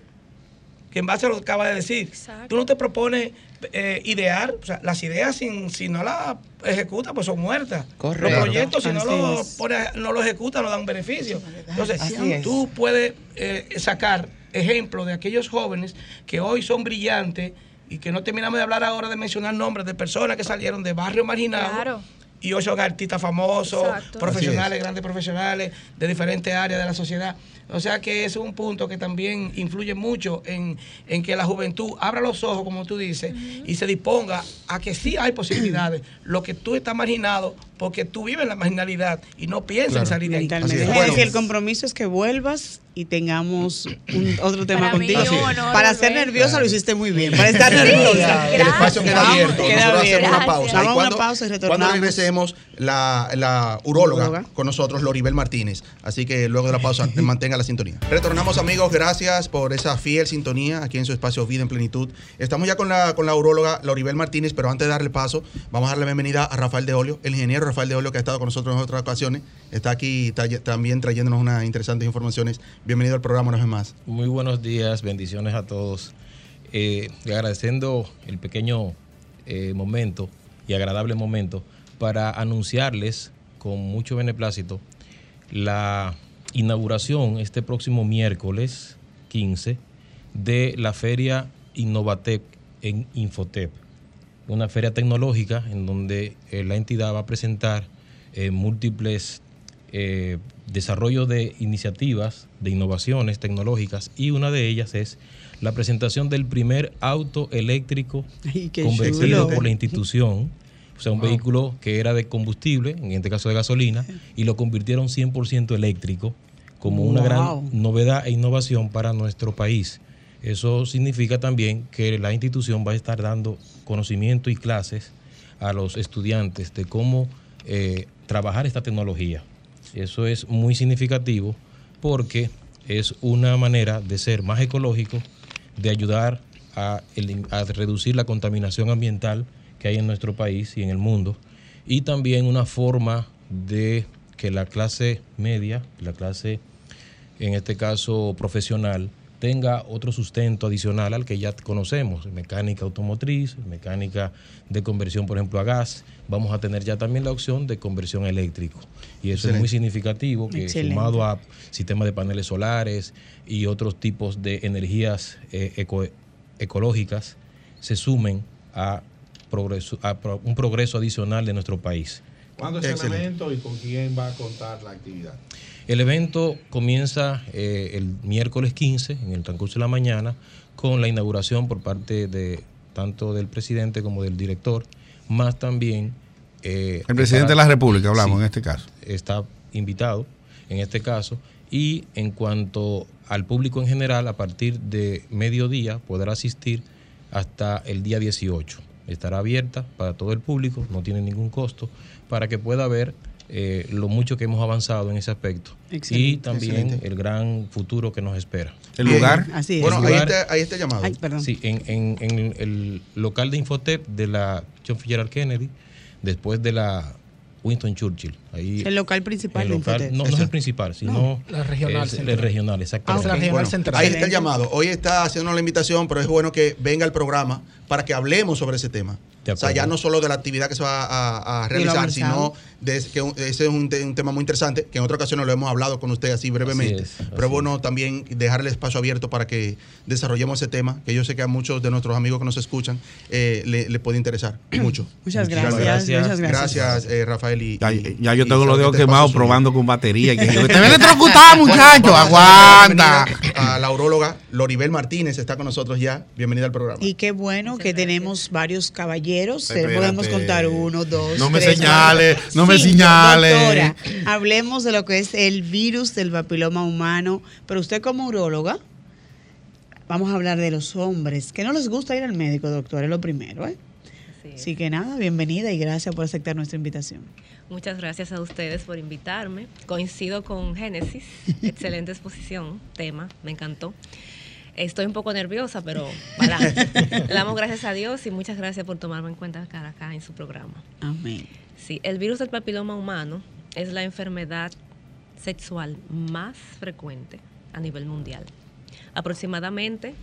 que en base a lo que acabas de decir,
Exacto.
tú no te propones eh, idear, o sea, las ideas sin, si no las ejecutas, pues son muertas.
Correcto.
Los proyectos, si no los
es.
pones- no los ejecutas, no dan beneficio. Entonces,
Así es.
tú puedes eh, sacar ejemplos de aquellos jóvenes que hoy son brillantes y que no terminamos de hablar ahora de mencionar nombres de personas que salieron de barrios marginados
Claro.
y hoy son artistas famosos,
Exacto.
profesionales, grandes profesionales de diferentes áreas de la sociedad. O sea que es un punto que también influye mucho en, en que la juventud abra los ojos, como tú dices, y se disponga a que sí hay posibilidades. Lo que tú estás marginado porque tú vives la marginalidad y no piensas
Claro.
en salir de ahí.
Es. Bueno.
decir, el compromiso es que vuelvas y tengamos un- otro tema
Para
contigo. Para ser nerviosa lo hiciste muy bien. Para estar
Sí,
nerviosa.
El espacio queda abierto.
queda
Nosotros hacemos una pausa.
Vamos a una
cuando,
pausa y
cuando regresemos, la, la uróloga,
Uróloga.
con nosotros, Loribel Martínez. Así que luego de la pausa, mantenga la sintonía. Retornamos, amigos. Gracias por esa fiel sintonía aquí en su espacio Vida en Plenitud. Estamos ya con la, con la uróloga Loribel Martínez, pero antes de darle paso, vamos a darle la bienvenida a Rafael de Olio, el ingeniero Rafael de Olio que ha estado con nosotros en otras ocasiones. Está aquí tra- también trayéndonos unas interesantes informaciones. Bienvenido al programa una vez más.
Muy buenos días, bendiciones a todos. Eh, agradeciendo el pequeño eh, momento y agradable momento para anunciarles con mucho beneplácito la inauguración este próximo miércoles 15 de la feria Innovatec en Infotep, una feria tecnológica en donde eh, la entidad va a presentar eh, múltiples eh, desarrollos de iniciativas, de innovaciones tecnológicas y una de ellas es la presentación del primer auto eléctrico
Ay,
convertido
chulo.
por la institución, o sea, un
Wow.
vehículo que era de combustible, en este caso de gasolina, y lo convirtieron 100% eléctrico como una
Wow.
gran novedad e innovación para nuestro país. Eso significa también que la institución va a estar dando conocimiento y clases a los estudiantes de cómo eh, trabajar esta tecnología. Eso es muy significativo porque es una manera de ser más ecológico, de ayudar a, reducir la contaminación ambiental que hay en nuestro país y en el mundo, y también una forma de que la clase media, la clase, en este caso profesional, tenga otro sustento adicional al que ya conocemos, mecánica automotriz, mecánica de conversión, por ejemplo, a gas. Vamos a tener ya también la opción de conversión eléctrico. Y eso es muy significativo, que
Excelente.
sumado a sistemas de paneles solares y otros tipos de energías eh, eco- ecológicas, se sumen a, progreso, a pro- un progreso adicional de nuestro país.
¿Cuándo es el evento y con quién va a contar la actividad?
El evento comienza eh, el miércoles 15, en el transcurso de la mañana, con la inauguración por parte de tanto del presidente como del director, más también... eh,
El presidente de la República, hablamos en este caso.
Está invitado en este caso. Y en cuanto al público en general, a partir de mediodía podrá asistir hasta el día 18. Estará abierta para todo el público, no tiene ningún costo, para que pueda ver eh, lo mucho que hemos avanzado en ese aspecto y también
Excelente.
el gran futuro que nos espera.
El lugar.
Así es.
Bueno,
El
ahí está, ahí está llamado.
Ay, perdón.
Sí, en, en- en el local de Infotep de la John Fitzgerald Kennedy, después de la Winston Churchill. Ahí,
El local principal
el
de
local- no, no es el principal, sino
La regional
es el regional, exactamente.
Ah, ok. regional central.
Ahí está el llamado. Hoy está haciendo la invitación, pero es bueno que venga al programa para que hablemos sobre ese tema. O sea, ya no solo de la actividad que se va a, realizar, sino de que un- ese es un, te- un tema muy interesante, que en otra ocasión lo hemos hablado con usted así brevemente.
Así es,
pero
así
bueno, también dejar el espacio abierto para que desarrollemos ese tema, que yo sé que a muchos de nuestros amigos que nos escuchan eh, le, le puede interesar mucho.
Muchas gracias.
gracias.
Muchas gracias.
Gracias, eh, Rafael. Y,
yo tengo los dedos quemados probando con batería. Y que yo, te electrocutar, muchacho.
Bueno,
Aguanta.
A la uróloga Loribel Martínez está con nosotros ya. Bienvenida al programa.
Y qué bueno que tenemos varios caballeros.
Espérate.
Podemos contar uno, dos.
No me
tres,
señale,
cuatro,
no me
cinco.
señale.
Doctora, hablemos de lo que es el virus del papiloma humano. Pero usted, como uróloga, vamos a hablar de los hombres que no les gusta ir al médico, doctor, es lo primero. ¿eh? Así que nada, bienvenida y gracias por aceptar nuestra invitación.
Muchas gracias a ustedes por invitarme. Coincido con Génesis. Excelente exposición, tema, me encantó. Estoy un poco nerviosa, pero para. Le damos gracias a Dios y muchas gracias por tomarme en cuenta acá, acá en su programa.
Amén.
Sí, el virus del papiloma humano es la enfermedad sexual más frecuente a nivel mundial. Aproximadamente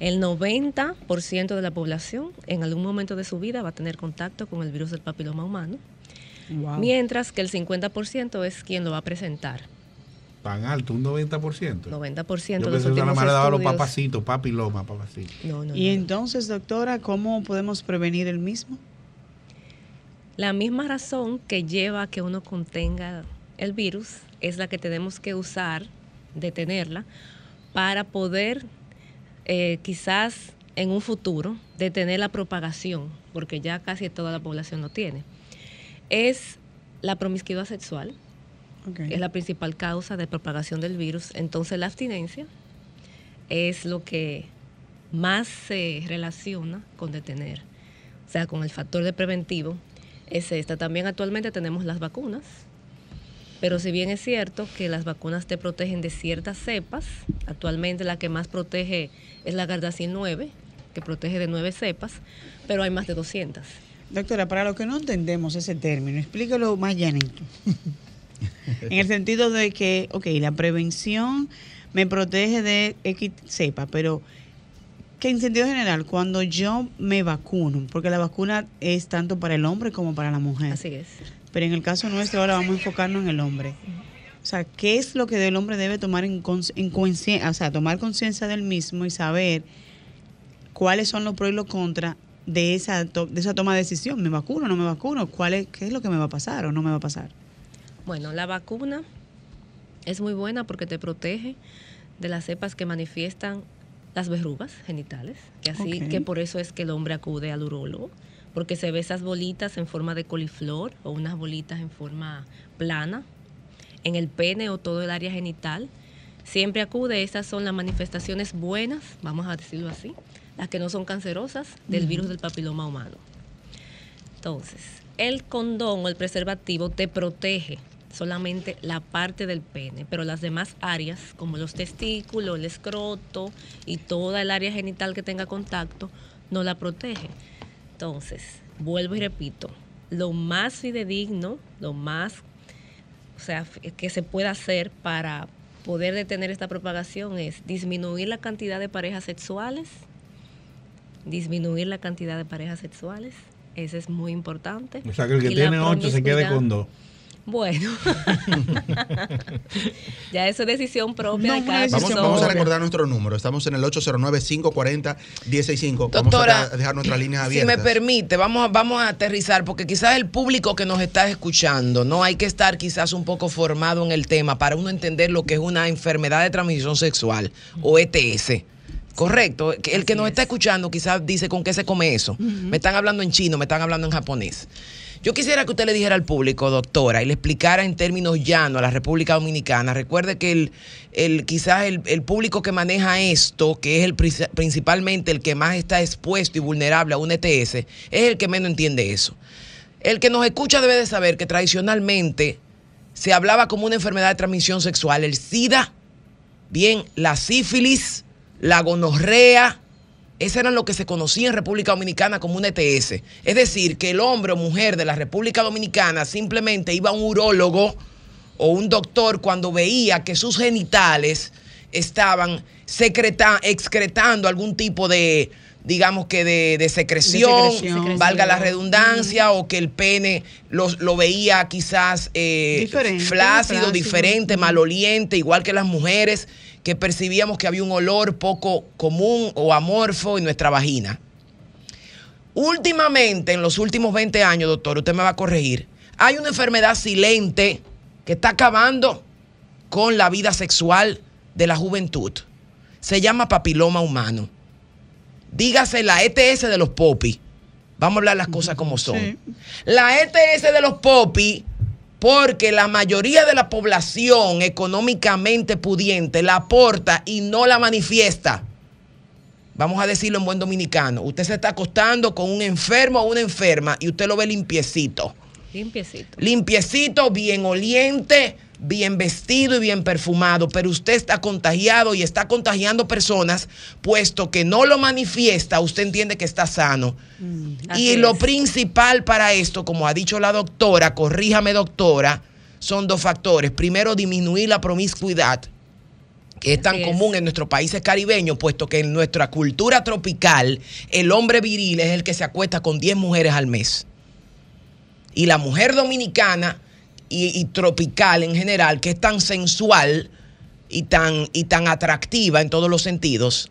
el 90% de la población en algún momento de su vida va a tener contacto con el virus del papiloma humano,
Wow.
mientras que el 50% es quien lo va a presentar.
Tan alto, un 90%.
90%
Yo
de los
pensé que nada
últimos
más le daba los papacitos, papiloma, papacito.
No, no,
Y
no.
entonces, doctora, ¿cómo podemos prevenir el mismo?
La misma razón que lleva a que uno contenga el virus es la que tenemos que usar, detenerla, para poder eh, quizás en un futuro detener la propagación, porque ya casi toda la población lo tiene. Es la promiscuidad sexual, que es la principal causa de propagación del virus. Entonces la abstinencia es lo que más se relaciona con detener, o sea, con el factor de preventivo es esta. También actualmente tenemos las vacunas, pero si bien es cierto que las vacunas te protegen de ciertas cepas, actualmente la que más protege es la Gardasil 9, que protege de nueve cepas, pero hay más de 200.
Doctora, para los que no entendemos ese término, explíquelo más llanito. en el sentido de que, ok, la prevención me protege de X cepa, pero que en sentido general, cuando yo me vacuno, porque la vacuna es tanto para el hombre como para la mujer.
Así es.
Pero en el caso nuestro ahora vamos a enfocarnos en el hombre. O sea, ¿qué es lo que el hombre debe tomar en, conciencia, o sea, tomar conciencia del mismo y saber cuáles son los pros y los contras de esa, to- de esa toma de decisión? ¿Me vacuno o no me vacuno? ¿Cuál es, ¿Qué es lo que me va a pasar o no me va a pasar?
Bueno, la vacuna es muy buena porque te protege de las cepas que manifiestan las verrugas genitales, que así que por eso es que el hombre acude al urólogo, porque se ve esas bolitas en forma de coliflor o unas bolitas en forma plana en el pene o todo el área genital. Siempre acude, estas son las manifestaciones buenas, vamos a decirlo así, las que no son cancerosas del virus del papiloma humano. Entonces, el condón o el preservativo te protege solamente la parte del pene, pero las demás áreas, como los testículos, el escroto y toda el área genital que tenga contacto, no la protege. Entonces, vuelvo y repito, lo más fidedigno, lo más, o sea, que se pueda hacer para poder detener esta propagación es disminuir la cantidad de parejas sexuales, disminuir la cantidad de parejas sexuales, eso es muy importante.
O sea, que el que
Y
tiene ocho se quede con dos.
Bueno, ya eso es decisión propia de cada
Vamos,
persona.
vamos a recordar nuestro número. Estamos en el 809-540-165. Vamos
Doctora,
a dejar nuestras líneas
Si
abiertas.
me permite, vamos a, vamos a aterrizar, porque quizás el público que nos está escuchando, no hay que estar quizás un poco formado en el tema para uno entender lo que es una enfermedad de transmisión sexual o ETS. Correcto. El que nos está escuchando quizás dice con qué se come eso. Me están hablando en chino, me están hablando en japonés. Yo quisiera que usted le dijera al público, doctora, y le explicara en términos llanos a la República Dominicana. Recuerde que el, el, quizás el, el público que maneja esto, que es el princi- principalmente el que más está expuesto y vulnerable a un ETS, es el que menos entiende eso. El que nos escucha debe de saber que tradicionalmente se hablaba como una enfermedad de transmisión sexual. El SIDA, bien, la sífilis, la gonorrea, ese era lo que se conocía en República Dominicana como un ETS. Es decir, que el hombre o mujer de la República Dominicana simplemente iba a un urólogo o un doctor cuando veía que sus genitales estaban secreta- excretando algún tipo de, digamos que de, de secreción,
De secreción.
valga la redundancia, o que el pene lo, lo veía quizás eh,
Diferente,
flácido,
flácido.
diferente, maloliente, igual que las mujeres que percibíamos que había un olor poco común o amorfo en nuestra vagina. Últimamente, en los últimos 20 años, doctor, usted me va a corregir, hay una enfermedad silente que está acabando con la vida sexual de la juventud. Se llama papiloma humano. Dígase la ETS de los popis. Vamos a hablar las cosas como son. La ETS de los popis, porque la mayoría de la población económicamente pudiente la aporta y no la manifiesta. Vamos a decirlo en buen dominicano. Usted se está acostando con un enfermo o una enferma y usted lo ve limpiecito.
Limpiecito.
Limpiecito, bien oliente, bien vestido y bien perfumado, pero usted está contagiado y está contagiando personas, puesto que no lo manifiesta, usted entiende que está sano. y
Así
lo principal para esto, como ha dicho la doctora, corríjame doctora, son dos factores. Primero, disminuir la promiscuidad, que es tan
Así es.
común en nuestros países caribeños, puesto que en nuestra cultura tropical, el hombre viril es el que se acuesta con 10 mujeres al mes. Y la mujer dominicana y, y tropical en general, que es tan sensual y tan, y tan atractiva en todos los sentidos,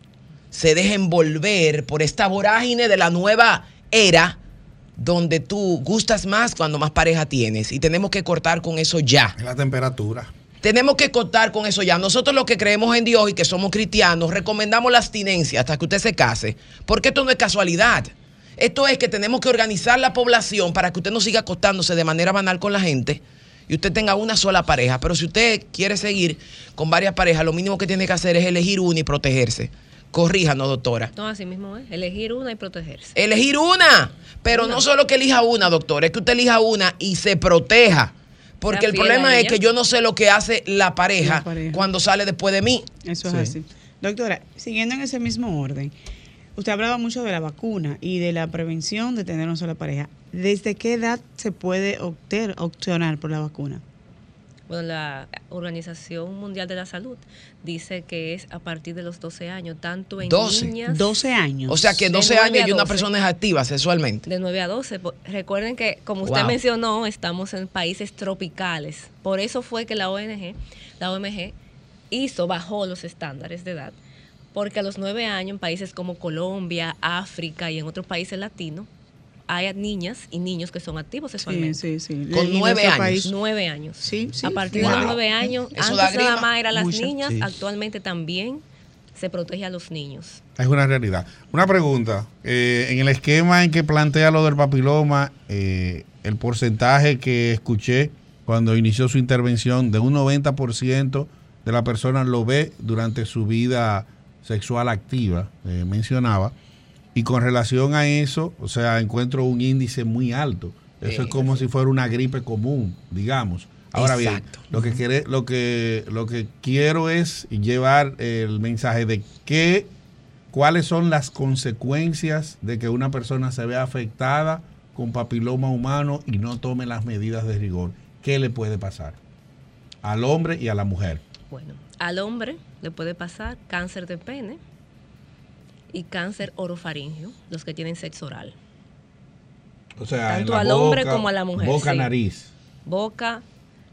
se deja envolver por esta vorágine de la nueva era donde tú gustas más cuando más pareja tienes. Y tenemos que cortar con eso ya.
Es la temperatura.
Tenemos que cortar con eso ya. Nosotros los que creemos en Dios y que somos cristianos, recomendamos la abstinencia hasta que usted se case. Porque esto no es casualidad. Esto es que tenemos que organizar la población para que usted no siga acostándose de manera banal con la gente y usted tenga una sola pareja. Pero si usted quiere seguir con varias parejas, lo mínimo que tiene que hacer es elegir una y protegerse. Corríjanos, doctora.
No, así mismo es. Elegir una y protegerse.
Elegir una. Pero no solo que elija una, doctor, es que usted elija una y se proteja. Porque el problema es que yo no sé lo que hace la pareja,
La pareja.
cuando sale después de mí.
Eso es así. Doctora, siguiendo en ese mismo orden, usted hablaba mucho de la vacuna y de la prevención de tener una sola pareja. ¿Desde qué edad se puede optar, opcionar por la vacuna?
Bueno, la Organización Mundial de la Salud dice que es a partir de los 12 años, tanto en
12.
niñas.
12 años.
O sea que
De
12
nueve
años
a
y una
12.
persona es activa sexualmente.
De 9 a 12. Po- Recuerden que, como usted
Wow.
mencionó, estamos en países tropicales. Por eso fue que la ONG, la OMG, hizo, bajó los estándares de edad. Porque a los 9 años, en países como Colombia, África y en otros países latinos, hay niñas y niños que son activos sexualmente.
sí, sí.
Con nueve años.
país-
Nueve años.
Sí, sí.
A partir
Wow.
de los nueve años,
Eso
antes nada más eran las
Mucha.
niñas,
Sí.
actualmente también se protege a los niños.
Es una realidad. Una pregunta. eh, en el esquema en que plantea lo del papiloma, eh, el porcentaje que escuché cuando inició su intervención de un 90% de la persona lo ve durante su vida sexual activa, eh, mencionaba. Y con relación a eso, o sea, encuentro un índice muy alto. Eso es como si fuera una gripe común, digamos. Ahora
Exacto.
bien, lo que, quiere- lo, que, lo que quiero es llevar el mensaje de que cuáles son las consecuencias de que una persona se vea afectada con papiloma humano y no tome las medidas de rigor. ¿Qué le puede pasar? Al hombre y a la mujer.
Bueno, al hombre le puede pasar cáncer de pene y cáncer orofaringio, los que tienen sexo oral.
O sea,
Tanto al hombre como a la mujer,
Boca,
sí.
nariz.
Boca,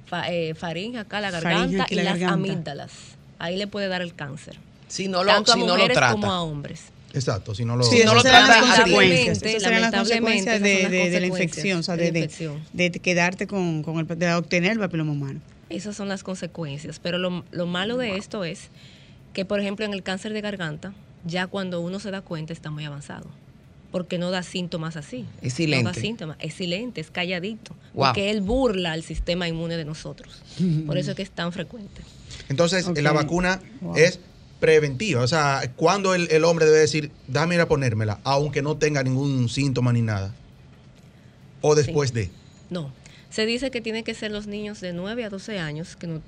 fa- eh, faringe acá, la garganta y
la
las
garganta.
amígdalas. Ahí le puede dar el cáncer.
Si no lo,
Tanto
si
a
no lo
mujeres
trata.
como a hombres.
Exacto, si no lo,
Sí,
no lo
las
trata tiempo.
consecuencias. Esas serán las
Lamentablemente,
consecuencias de,
las
la
consecuencias
infección, o sea,
de
de,
la
de-
infección.
de quedarte con, con el, de obtener el papiloma humano.
Esas son las consecuencias. Pero lo, lo malo de esto es que, por ejemplo, en el cáncer de garganta, ya cuando uno se da cuenta está muy avanzado. Porque no da síntomas así.
Es
No
silente.
da síntomas. Es silente, es calladito.
Wow.
Porque él burla al sistema inmune de nosotros. Por eso es que es tan frecuente.
Entonces, la vacuna
Wow.
es preventiva. O sea, cuando el, el hombre debe decir, déjame ir a ponérmela, aunque no tenga ningún síntoma ni nada. O después de.
No. Se dice que tienen que ser los niños de 9 a 12 años que no,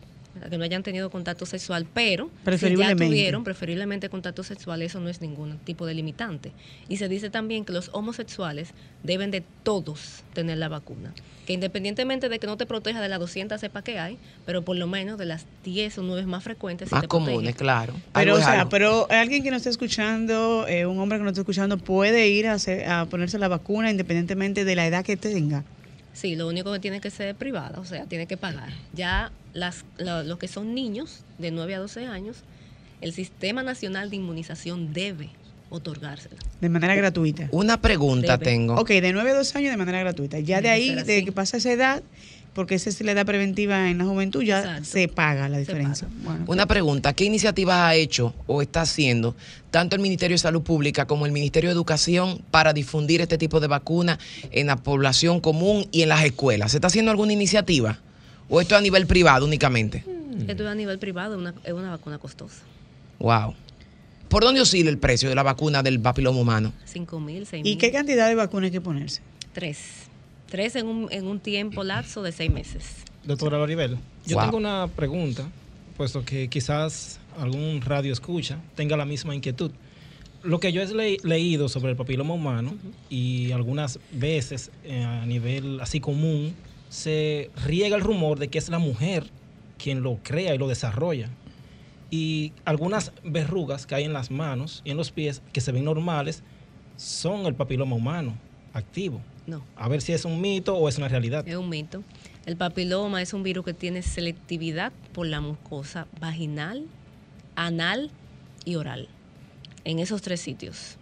que no hayan tenido contacto sexual, pero si ya
Preferiblemente.
tuvieron preferiblemente contacto sexual, eso no es ningún tipo de limitante. Y se dice también que los homosexuales deben de todos tener la vacuna. Que independientemente de que no te proteja de las 200 cepas que hay, pero por lo menos de las 10 o 9 más frecuentes,
Más
te protege.
comunes, claro.
Pero, o sea,
algo.
pero alguien que no esté escuchando, eh, un hombre que no esté escuchando, puede ir a, hacer- a ponerse la vacuna independientemente de la edad que tenga.
Sí, lo único que tiene que ser privada, o sea, tiene que pagar. Ya las, lo- los que son niños de 9 a 12 años, el Sistema Nacional de Inmunización debe otorgársela.
De manera gratuita.
Una pregunta
Debe.
tengo.
Ok, de 9 a 12 años de manera gratuita. Ya de ahí, de que pasa esa edad, porque esa es la edad preventiva en la juventud, ya
Exacto.
se paga la diferencia. Bueno,
Una pregunta, ¿qué iniciativas ha hecho o está haciendo tanto el Ministerio de Salud Pública como el Ministerio de Educación para difundir este tipo de vacuna en la población común y en las escuelas? ¿Se está haciendo alguna iniciativa? ¿O esto es a nivel privado únicamente?
Esto es a nivel privado, una- es una vacuna costosa.
Wow. ¿Por dónde oscila el precio de la vacuna del papiloma humano?
5 mil, 6
¿Y
mil.
qué cantidad de vacunas hay que ponerse?
Tres. Tres en un, en un tiempo lapso de seis meses.
Doctora Loribel, yo
Wow.
tengo una pregunta, puesto que quizás algún radio escucha tenga la misma inquietud. Lo que yo he le- leído sobre el papiloma humano y algunas veces eh, a nivel así común se riega el rumor de que es la mujer quien lo crea y lo desarrolla. Y algunas verrugas que hay en las manos y en los pies que se ven normales son el papiloma humano activo.
No.
A ver si es un mito o es una realidad.
Es un mito. El papiloma es un virus que tiene selectividad por la mucosa vaginal, anal y oral. En esos tres sitios.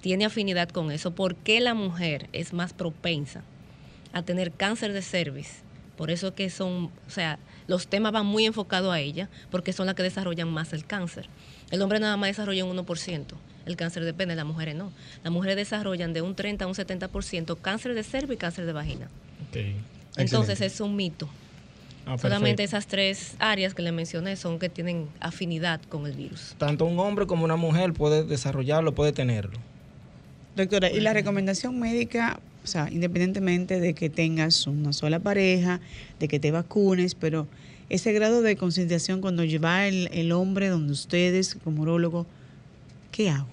Tiene afinidad con eso. ¿Por qué la mujer es más propensa a tener cáncer de cervix? Por eso que son, o sea, los temas van muy enfocados a ella, porque son las que desarrollan más el cáncer. El hombre nada más desarrolla un 1%. El cáncer de pene, las mujeres no. Las mujeres desarrollan de un 30 a un 70% cáncer de cervix y cáncer de vagina. Entonces es un mito.
Ah,
Solamente esas tres áreas que le mencioné son que tienen afinidad con el virus.
Tanto un hombre como una mujer puede desarrollarlo, puede tenerlo.
Doctora, y la recomendación médica, o sea, independientemente de que tengas una sola pareja, de que te vacunes, pero ese grado de concientización cuando lleva el, el hombre donde ustedes, como urólogo, ¿qué hago?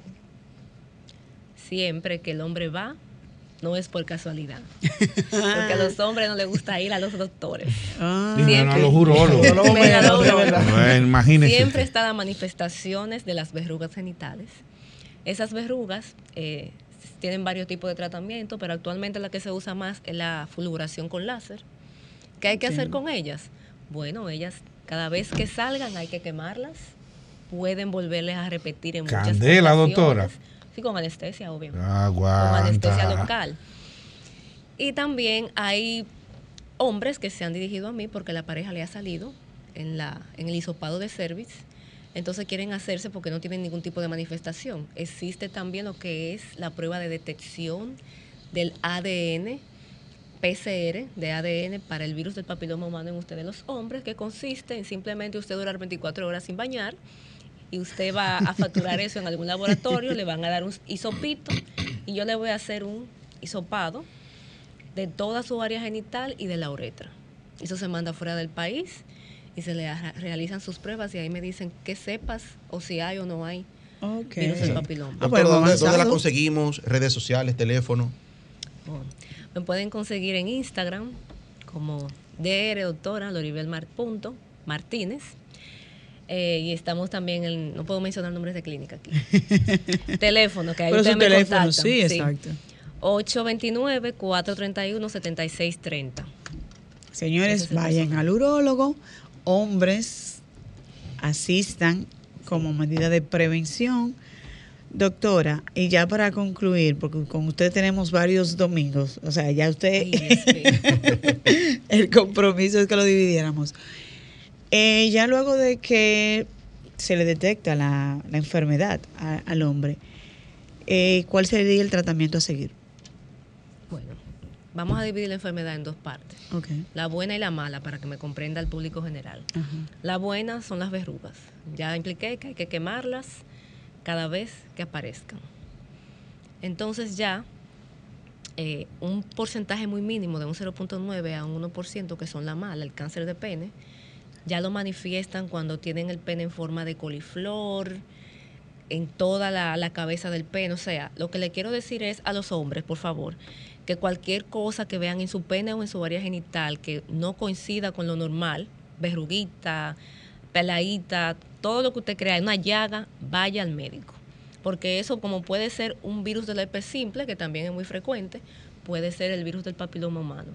Siempre que el hombre va, no es por casualidad. Porque a los hombres no les gusta ir a los doctores.
Ah.
A los urólogos. Bueno, imagínese.
Siempre están las manifestaciones de las verrugas genitales. Esas verrugas eh, tienen varios tipos de tratamiento, pero actualmente la que se usa más es la fulguración con láser. ¿Qué hay que hacer con ellas? Bueno, ellas cada vez que salgan hay que quemarlas. Pueden volverles a repetir en muchas
Candela,
ocasiones.
doctora.
Sí, con anestesia, obvio.
Aguanta.
Con anestesia local. Y también hay hombres que se han dirigido a mí porque la pareja le ha salido en, la, en el hisopado de cervix. Entonces quieren hacerse porque no tienen ningún tipo de manifestación. Existe también lo que es la prueba de detección del ADN, PCR de ADN para el virus del papiloma humano en ustedes los hombres, que consiste en simplemente usted durar 24 horas sin bañar y usted va a facturar eso en algún laboratorio, le van a dar un hisopito y yo le voy a hacer un hisopado de toda su área genital y de la uretra. Eso se manda fuera del país y se le realizan sus pruebas y ahí me dicen que sepas o si hay o no hay
Ok.
virus del papiloma.
Doctor, ¿dónde, dónde la conseguimos? Redes sociales, teléfono.
Bueno, me pueden conseguir en Instagram como DR doctora Loribel Mar- punto Martínez. Eh, y estamos también en, no puedo mencionar nombres de clínica aquí. teléfono, que ahí
Pero
ustedes me
teléfono,
contactan.
sí, exacto.
829-431-7630.
Señores,
es
vayan al urólogo, hombres, asistan como medida de prevención. Doctora, y ya para concluir, porque con usted tenemos varios domingos, o sea, ya usted, el compromiso es que lo dividiéramos. Eh, ya luego de que se le detecta la, la enfermedad a- al hombre, eh, ¿cuál sería el tratamiento a seguir?
Bueno, vamos a dividir la enfermedad en dos partes. La buena y la mala para que me comprenda el público general. La buena son las verrugas. Ya impliqué que hay que quemarlas cada vez que aparezcan. Entonces ya eh, un porcentaje muy mínimo de un 0.9 a un 1% que son la mala, el cáncer de pene, ya lo manifiestan cuando tienen el pene en forma de coliflor, en toda la, la cabeza del pene. O sea, lo que le quiero decir es a los hombres, por favor, que cualquier cosa que vean en su pene o en su área genital que no coincida con lo normal, verruguita, peladita, todo lo que usted crea, una llaga, vaya al médico. Porque eso, como puede ser un virus del herpes simple, que también es muy frecuente, puede ser el virus del papiloma humano.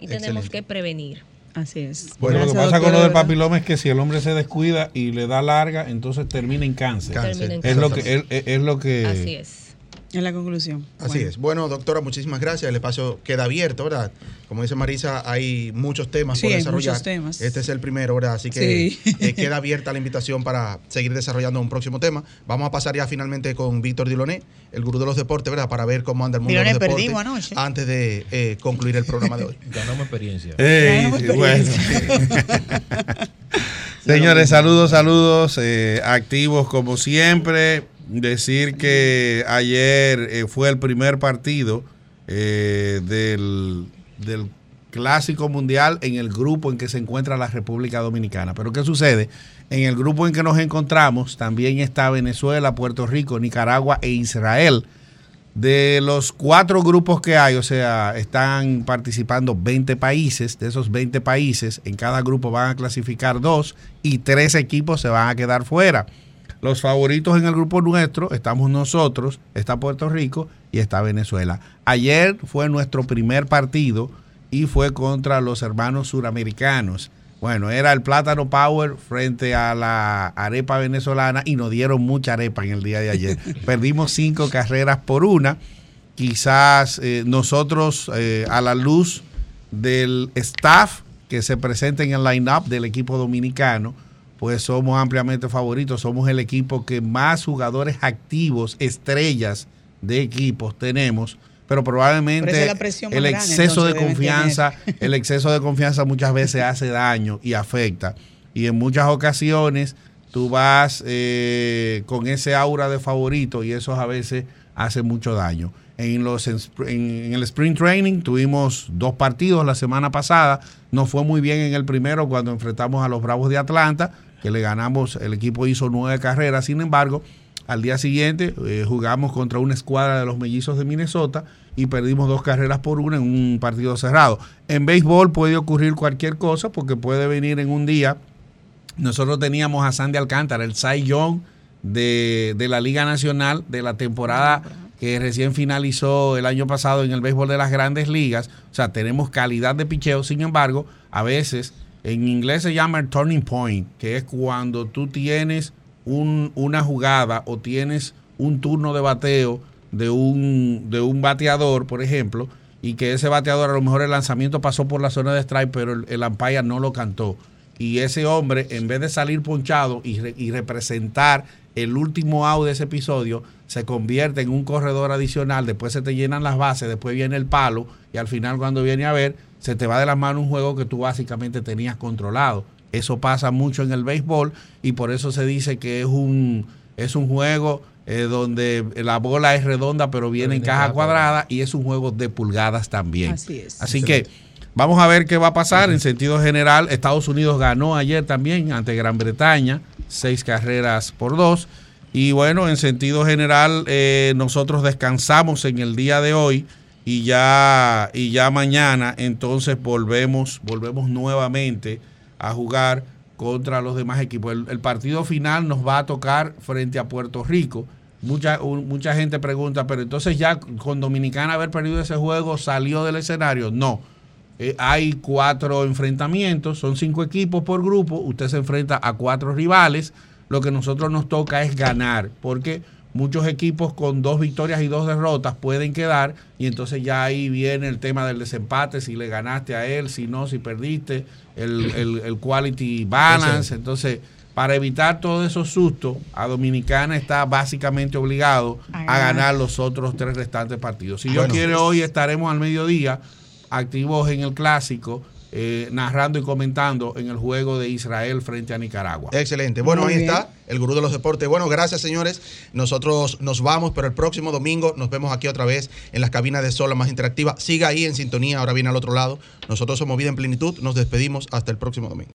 Y tenemos que prevenir.
Así es.
Bueno, lo que pasa con lo del papiloma es que si el hombre se descuida y le da larga, entonces termina en cáncer.
Cáncer. Termina en
Es lo que
cáncer.
es, es lo que
Así es.
En la conclusión.
Así es. Bueno, doctora, muchísimas gracias. El espacio queda abierto, ¿verdad? Como dice Marisa, hay muchos temas
Sí,
por
hay
desarrollar.
muchos temas.
Este es el primero, ¿verdad? Así que
Sí.
eh, queda abierta la invitación para seguir desarrollando un próximo tema. Vamos a pasar ya finalmente con Víctor Diloné, el gurú de los deportes, ¿verdad? Para ver cómo anda el mundo
Diloné,
de los deportes
perdimos anoche.
antes de eh, concluir el programa de hoy.
Ganamos experiencia.
Ey,
Ganamos
sí, bueno. Señores, saludos, saludos, eh, activos como siempre. Decir que ayer eh, fue el primer partido eh, del, del Clásico Mundial en el grupo en que se encuentra la República Dominicana. Pero ¿qué sucede? En el grupo en que nos encontramos también está Venezuela, Puerto Rico, Nicaragua e Israel. De los cuatro grupos que hay, o sea, están participando 20 países. De esos 20 países, en cada grupo van a clasificar dos y tres equipos se van a quedar fuera. Los favoritos en el grupo nuestro estamos nosotros, está Puerto Rico y está Venezuela. Ayer fue nuestro primer partido y fue contra los hermanos suramericanos. Bueno, era el Plátano Power frente a la arepa venezolana y nos dieron mucha arepa en el día de ayer. Perdimos cinco carreras por una. Quizás eh, nosotros, eh, a la luz del staff que se presenta en el line-up del equipo dominicano, pues somos ampliamente favoritos. Somos el equipo que más jugadores activos, estrellas de equipos tenemos. Pero probablemente el exceso de
entonces,
confianza, el exceso de confianza muchas veces hace daño y afecta. Y en muchas ocasiones tú vas eh, con ese aura de favorito y eso a veces hace mucho daño. En, los, en, en el sprint training tuvimos dos partidos la semana pasada. Nos fue muy bien en el primero cuando enfrentamos a los Bravos de Atlanta, que le ganamos, el equipo hizo nueve carreras. Sin embargo, al día siguiente eh, jugamos contra una escuadra de los mellizos de Minnesota y perdimos dos carreras por una en un partido cerrado. En béisbol puede ocurrir cualquier cosa porque puede venir en un día. Nosotros teníamos a Sandy Alcántara, el Cy Young de, de la Liga Nacional de la temporada que recién finalizó el año pasado en el béisbol de las grandes ligas. O sea, tenemos calidad de picheo. Sin embargo, a veces en inglés se llama el turning point, que es cuando tú tienes un- una jugada o tienes un turno de bateo de un, de un bateador, por ejemplo, y que ese bateador a lo mejor el lanzamiento pasó por la zona de strike, pero el, el umpire no lo cantó. Y ese hombre, en vez de salir ponchado y, re- y representar el último out de ese episodio, se convierte en un corredor adicional, después se te llenan las bases, después viene el palo y al final cuando viene a ver, se te va de las manos un juego que tú básicamente tenías controlado. Eso pasa mucho en el béisbol y por eso se dice que es un, es un juego eh, donde la bola es redonda pero viene en caja cuadrada y es un juego de pulgadas también.
Así es.
Así que vamos a ver qué va a pasar en sentido general. Estados Unidos ganó ayer también ante Gran Bretaña, seis carreras por dos. Y bueno, en sentido general, eh, nosotros descansamos en el día de hoy y ya, y ya mañana entonces volvemos, volvemos nuevamente a jugar contra los demás equipos. El, partido final nos va a tocar frente a Puerto Rico. Mucha, mucha gente pregunta, pero entonces ya con Dominicana haber perdido ese juego, ¿salió del escenario? No. Eh, hay cuatro enfrentamientos, son cinco equipos por grupo, usted se enfrenta a cuatro rivales, lo que nosotros nos toca es ganar, porque muchos equipos con dos victorias y dos derrotas pueden quedar y entonces ya ahí viene el tema del desempate, si le ganaste a él, si no, si perdiste, el, el- el quality balance, entonces para evitar todos esos sustos, a Dominicana está básicamente obligado
A ganar.
los otros tres restantes partidos. Si Dios
bueno.
quiere, hoy estaremos al mediodía activos en el clásico, eh, narrando y comentando en el juego de Israel frente a Nicaragua.
Excelente. Bueno,
Muy
ahí
bien.
está el gurú de los deportes. Bueno, gracias, señores. Nosotros nos vamos, pero el próximo domingo nos vemos aquí otra vez en las cabinas de Sol, la más interactiva. Siga ahí en sintonía, ahora viene al otro lado. Nosotros somos Vida en Plenitud. Nos despedimos hasta el próximo domingo.